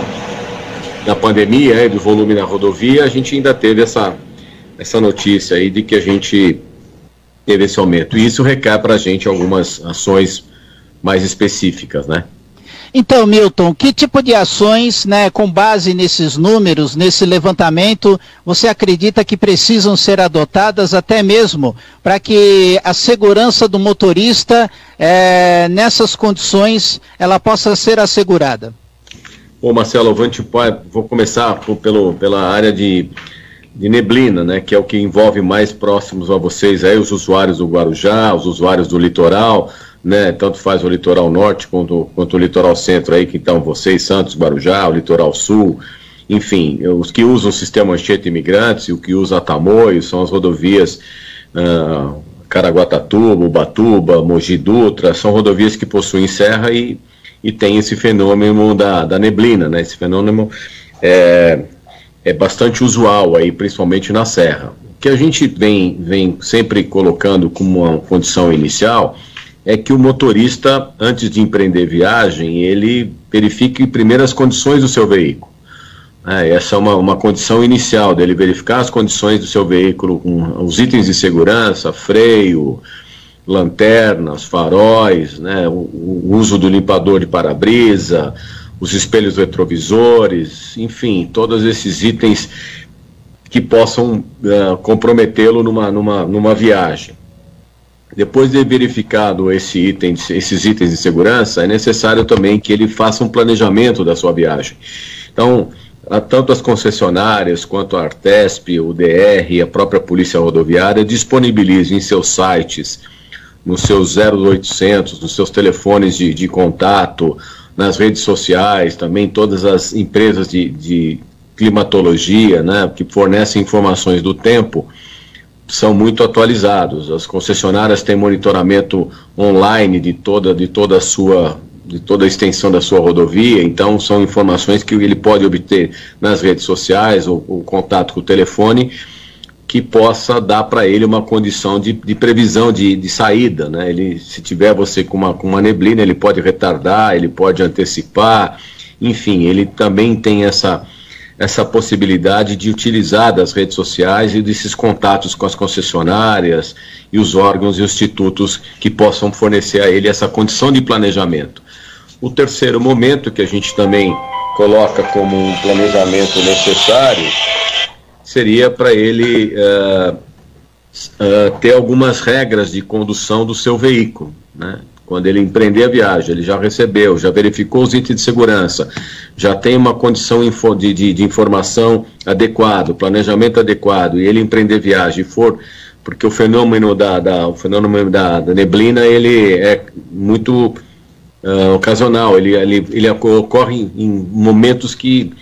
da pandemia, e do volume na rodovia, a gente ainda teve essa, essa notícia aí de que a gente teve esse aumento. E isso requer para a gente algumas ações mais específicas, né? Então, Milton, que tipo de ações, né, com base nesses números, nesse levantamento, você acredita que precisam ser adotadas até mesmo para que a segurança do motorista, eh, nessas condições, ela possa ser assegurada? Bom, Marcelo, vou, vou começar por- pelo, pela área de, de neblina, né, que é o que envolve mais próximos a vocês aí, os usuários do Guarujá, os usuários do litoral, né, tanto faz o litoral norte quanto, quanto o litoral centro aí, que estão vocês, Santos, Guarujá, o litoral sul, enfim, os que usam o sistema Anchieta Imigrantes e o que usa Tamoio são as rodovias ah, Caraguatatuba, Ubatuba, Mogi Dutra, são rodovias que possuem serra e, e tem esse fenômeno da, da neblina, né? Esse fenômeno é, é bastante usual aí, principalmente na serra. O que a gente vem, vem sempre colocando como uma condição inicial é que o motorista, antes de empreender viagem, ele verifique primeiro as condições do seu veículo. É, essa é uma, uma condição inicial dele verificar as condições do seu veículo com os itens de segurança, freio, lanternas, faróis, né, o, o uso do limpador de para-brisa, os espelhos retrovisores, enfim, todos esses itens que possam uh, comprometê-lo numa, numa, numa viagem. Depois de verificado esse item, esses itens de segurança, é necessário também que ele faça um planejamento da sua viagem. Então, tanto as concessionárias quanto a Artesp, o DR e a própria Polícia Rodoviária disponibilizem em seus sites, nos seus 0800, nos seus telefones de, de contato, nas redes sociais, também todas as empresas de, de climatologia, né, que fornecem informações do tempo, são muito atualizados. As concessionárias têm monitoramento online de toda, de toda a sua de toda a extensão da sua rodovia, então são informações que ele pode obter nas redes sociais ou, ou contato com o telefone que possa dar para ele uma condição de, de previsão de, de, saída, né? Ele, se tiver você com uma, com uma neblina, ele pode retardar, ele pode antecipar, enfim, ele também tem essa essa possibilidade de utilizar das redes sociais e desses contatos com as concessionárias e os órgãos e institutos que possam fornecer a ele essa condição de planejamento. O terceiro momento que a gente também coloca como um planejamento necessário seria para ele uh, uh, ter algumas regras de condução do seu veículo, né? Quando ele empreender a viagem, ele já recebeu, já verificou os itens de segurança, já tem uma condição de, de, de informação adequada, planejamento adequado, e ele empreender viagem for porque o fenômeno da, da o fenômeno da, da, neblina ele é muito uh, ocasional, ele, ele, ele ocorre em, em momentos que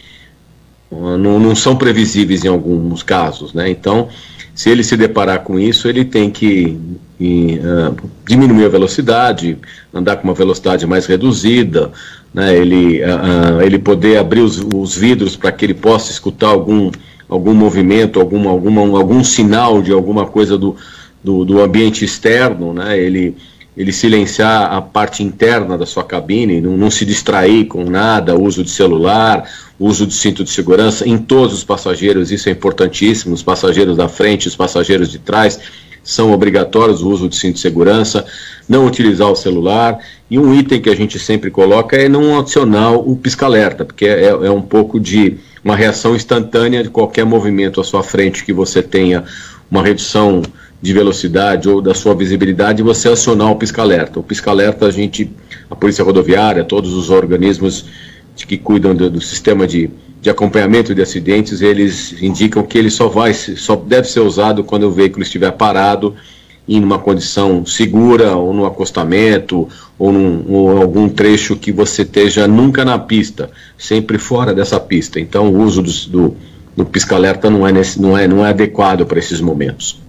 não, não, são previsíveis em alguns casos, né? Então, se ele se deparar com isso, ele tem que uh, diminuir a velocidade, andar com uma velocidade mais reduzida, né, ele, uh, ele poder abrir os, os vidros para que ele possa escutar algum, algum movimento, algum, alguma, algum sinal de alguma coisa do, do, do ambiente externo, né, ele, ele silenciar a parte interna da sua cabine, não, não se distrair com nada, uso de celular, uso de cinto de segurança em todos os passageiros, isso é importantíssimo, os passageiros da frente, os passageiros de trás, são obrigatórios o uso de cinto de segurança, não utilizar o celular, e um item que a gente sempre coloca é não adicionar o pisca-alerta, porque é, é um pouco de uma reação instantânea de qualquer movimento à sua frente que você tenha uma redução de velocidade ou da sua visibilidade, você acionar o pisca-alerta. O pisca-alerta, a gente, a Polícia Rodoviária, todos os organismos que cuidam do, do sistema de de acompanhamento de acidentes, eles indicam que ele só vai, só deve ser usado quando o veículo estiver parado em uma condição segura, ou no acostamento, ou, ou algum trecho que você esteja nunca na pista, sempre fora dessa pista. Então, o uso do, do, do pisca-alerta não é, não, é, não é adequado para esses momentos.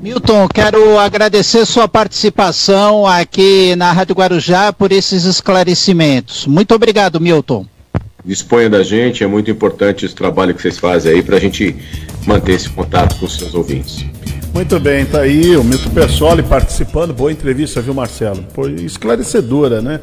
Milton, quero agradecer sua participação aqui na Rádio Guarujá por esses esclarecimentos. Muito obrigado, Milton disponha da gente, é muito importante esse trabalho que vocês fazem aí para a gente manter esse contato com os seus ouvintes. Muito bem, tá aí o Milton Persoli participando, boa entrevista, viu Marcelo? Foi esclarecedora, né?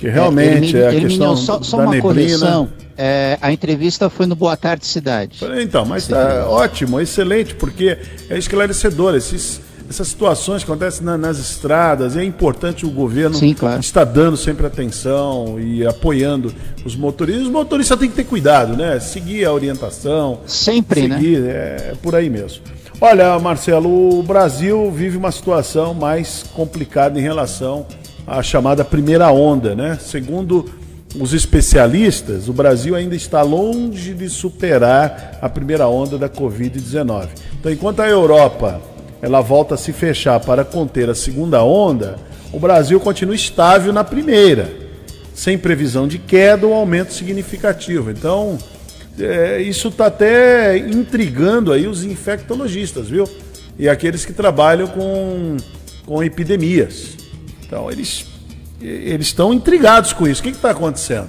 Que é, realmente é, é a questão só, só da uma neblina. correção, é, a entrevista foi no Boa Tarde Cidade. Então, mas tá ótimo, excelente, porque é esclarecedor. Esses, essas situações que acontecem na, nas estradas, é importante o governo Sim, claro. estar dando sempre atenção e apoiando os motoristas. Os motoristas têm que ter cuidado, né? Seguir a orientação. Sempre, seguir, né? É por aí mesmo. Olha, Marcelo, o Brasil vive uma situação mais complicada em relação à chamada primeira onda, né? Segundo os especialistas, o Brasil ainda está longe de superar a primeira onda da Covid-19. Então, enquanto a Europa ela volta a se fechar para conter a segunda onda, o Brasil continua estável na primeira, sem previsão de queda ou aumento significativo. Então, é, isso está até intrigando aí os infectologistas, viu? E aqueles que trabalham com, com epidemias. Então, eles eles estão intrigados com isso. O que está acontecendo?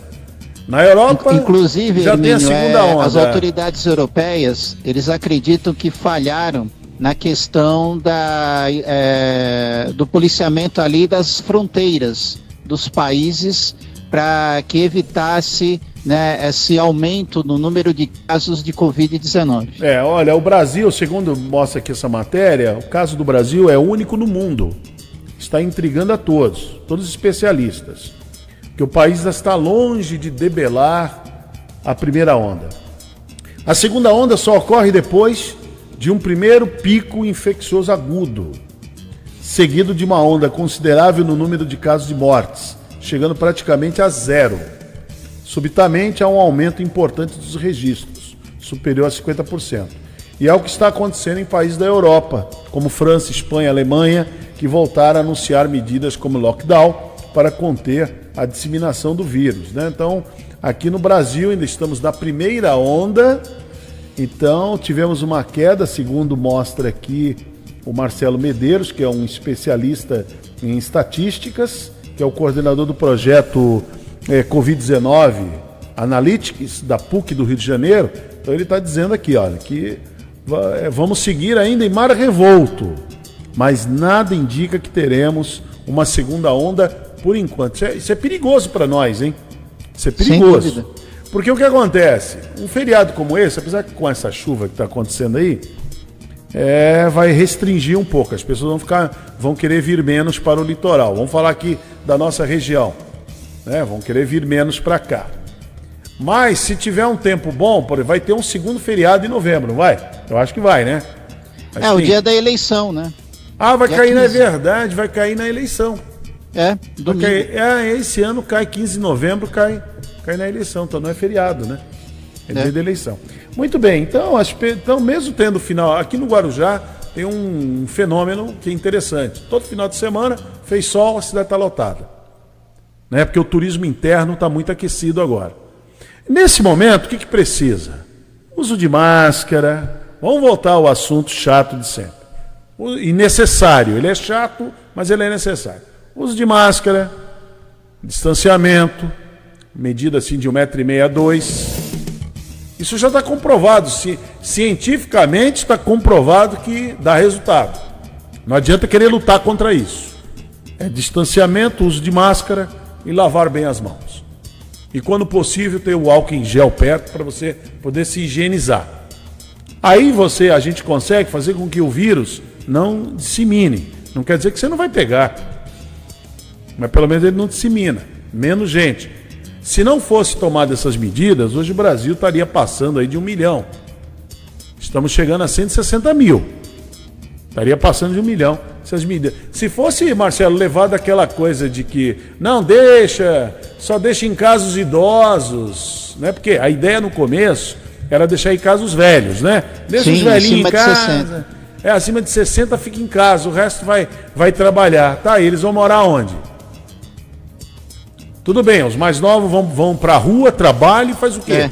Na Europa, Inclusive, já tem a Hermínio, segunda é, onda. as autoridades europeias, eles acreditam que falharam na questão da, é, do policiamento ali das fronteiras dos países para que evitasse né, esse aumento no número de casos de Covid-19. É, olha, o Brasil, segundo mostra aqui essa matéria, o caso do Brasil é único no mundo. Está intrigando a todos, todos os especialistas. Que o país está longe de debelar a primeira onda. A segunda onda só ocorre depois de um primeiro pico infeccioso agudo, seguido de uma onda considerável no número de casos de mortes, chegando praticamente a zero. Subitamente há um aumento importante dos registros, superior a 50%. E é o que está acontecendo em países da Europa, como França, Espanha, Alemanha, que voltaram a anunciar medidas como lockdown para conter a disseminação do vírus. Né? Então, aqui no Brasil ainda estamos na primeira onda, então tivemos uma queda, segundo mostra aqui o Marcelo Medeiros, que é um especialista em estatísticas, que é o coordenador do projeto eh, Covid-19 Analytics da PUC do Rio de Janeiro. Então ele está dizendo aqui, olha, que vamos seguir ainda em mar revolto, mas nada indica que teremos uma segunda onda por enquanto. Isso é, isso é perigoso para nós, hein? Isso é perigoso. Porque o que acontece? Um feriado como esse, apesar que com essa chuva que está acontecendo aí, é, vai restringir um pouco. As pessoas vão ficar, vão querer vir menos para o litoral. Vamos falar aqui da nossa região, né? Vão querer vir menos para cá. Mas se tiver um tempo bom, vai ter um segundo feriado em novembro, não vai? Eu acho que vai, né? Mas É o dia da eleição, né? Ah, vai Dia cair na 15. verdade, vai cair na eleição. É, domingo. cair- é, esse ano cai 15 de novembro, cai, cai na eleição, então não é feriado, né? É, É. dia da eleição. Muito bem, então, as então mesmo tendo final, aqui no Guarujá tem um fenômeno que é interessante. Todo final de semana fez sol, a cidade está lotada. Né? Porque o turismo interno está muito aquecido agora. Nesse momento, o que, que precisa? Uso de máscara. Vamos voltar ao assunto chato de sempre. E necessário. Ele é chato, mas ele é necessário. Uso de máscara, distanciamento, medida assim de um metro e meio a dois. Isso já está comprovado. ci- Cientificamente está comprovado que dá resultado. Não adianta querer lutar contra isso. É distanciamento, uso de máscara e lavar bem as mãos. E quando possível, ter o álcool em gel perto para você poder se higienizar. Aí você, a gente consegue fazer com que o vírus não dissemine. Não quer dizer que você não vai pegar. Mas pelo menos ele não dissemina. Menos gente. Se não fosse tomada essas medidas, hoje o Brasil estaria passando aí de um milhão. Estamos chegando a 160 mil. Estaria passando de um milhão essas medidas. Se fosse, Marcelo, levado aquela coisa de que não deixa, só deixa em casa os idosos, né? Porque a ideia no começo era deixar em casa os velhos, né? Deixa Sim, os velhinhos em casa. 60. É, acima de 60 fica em casa, o resto vai, vai trabalhar. Tá, eles vão morar onde? Tudo bem, os mais novos vão, vão pra rua, trabalham e faz o quê? É.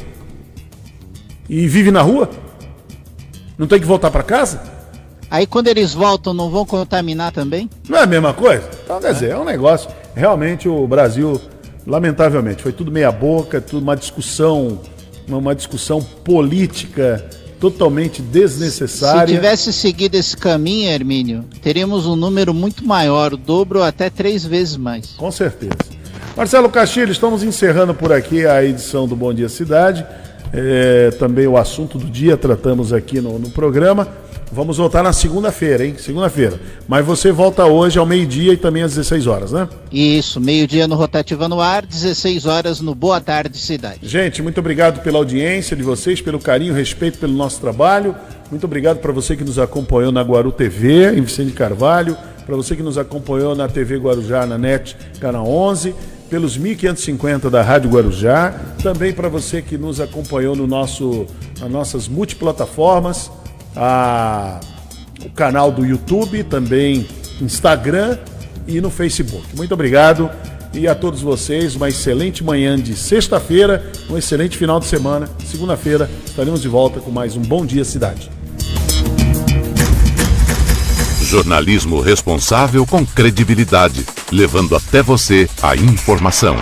E vive na rua? Não tem que voltar para casa? Aí quando eles voltam, não vão contaminar também? Não é a mesma coisa? Então, quer dizer, é um negócio. Realmente o Brasil, lamentavelmente, foi tudo meia boca, tudo uma discussão, uma, discussão política totalmente Se desnecessária. tivesse seguido esse caminho, Hermínio, teríamos um número muito maior, o dobro ou até três vezes mais. Com certeza. Marcelo Castilho, estamos encerrando por aqui a edição do Bom Dia Cidade. É, também o assunto do dia tratamos aqui no, no programa. Vamos voltar na segunda-feira, hein? Segunda-feira. Mas você volta hoje ao meio-dia e também às 16 horas, né? Isso, meio-dia no Rotativa no Ar, 16 horas no Boa Tarde Cidade. Gente, muito obrigado pela audiência de vocês, pelo carinho, respeito pelo nosso trabalho. Muito obrigado para você que nos acompanhou na Guaru TV, em Vicente Carvalho, para você que nos acompanhou na TV Guarujá, na NET, canal 11, pelos 1550 da Rádio Guarujá, também para você que nos acompanhou no nosso, nas nossas multiplataformas, a, o canal do YouTube, também Instagram e no Facebook. Muito obrigado e a todos vocês uma excelente manhã de sexta-feira, um excelente final de semana. Segunda-feira estaremos de volta com mais um Bom Dia Cidade. Jornalismo responsável com credibilidade, levando até você a informação.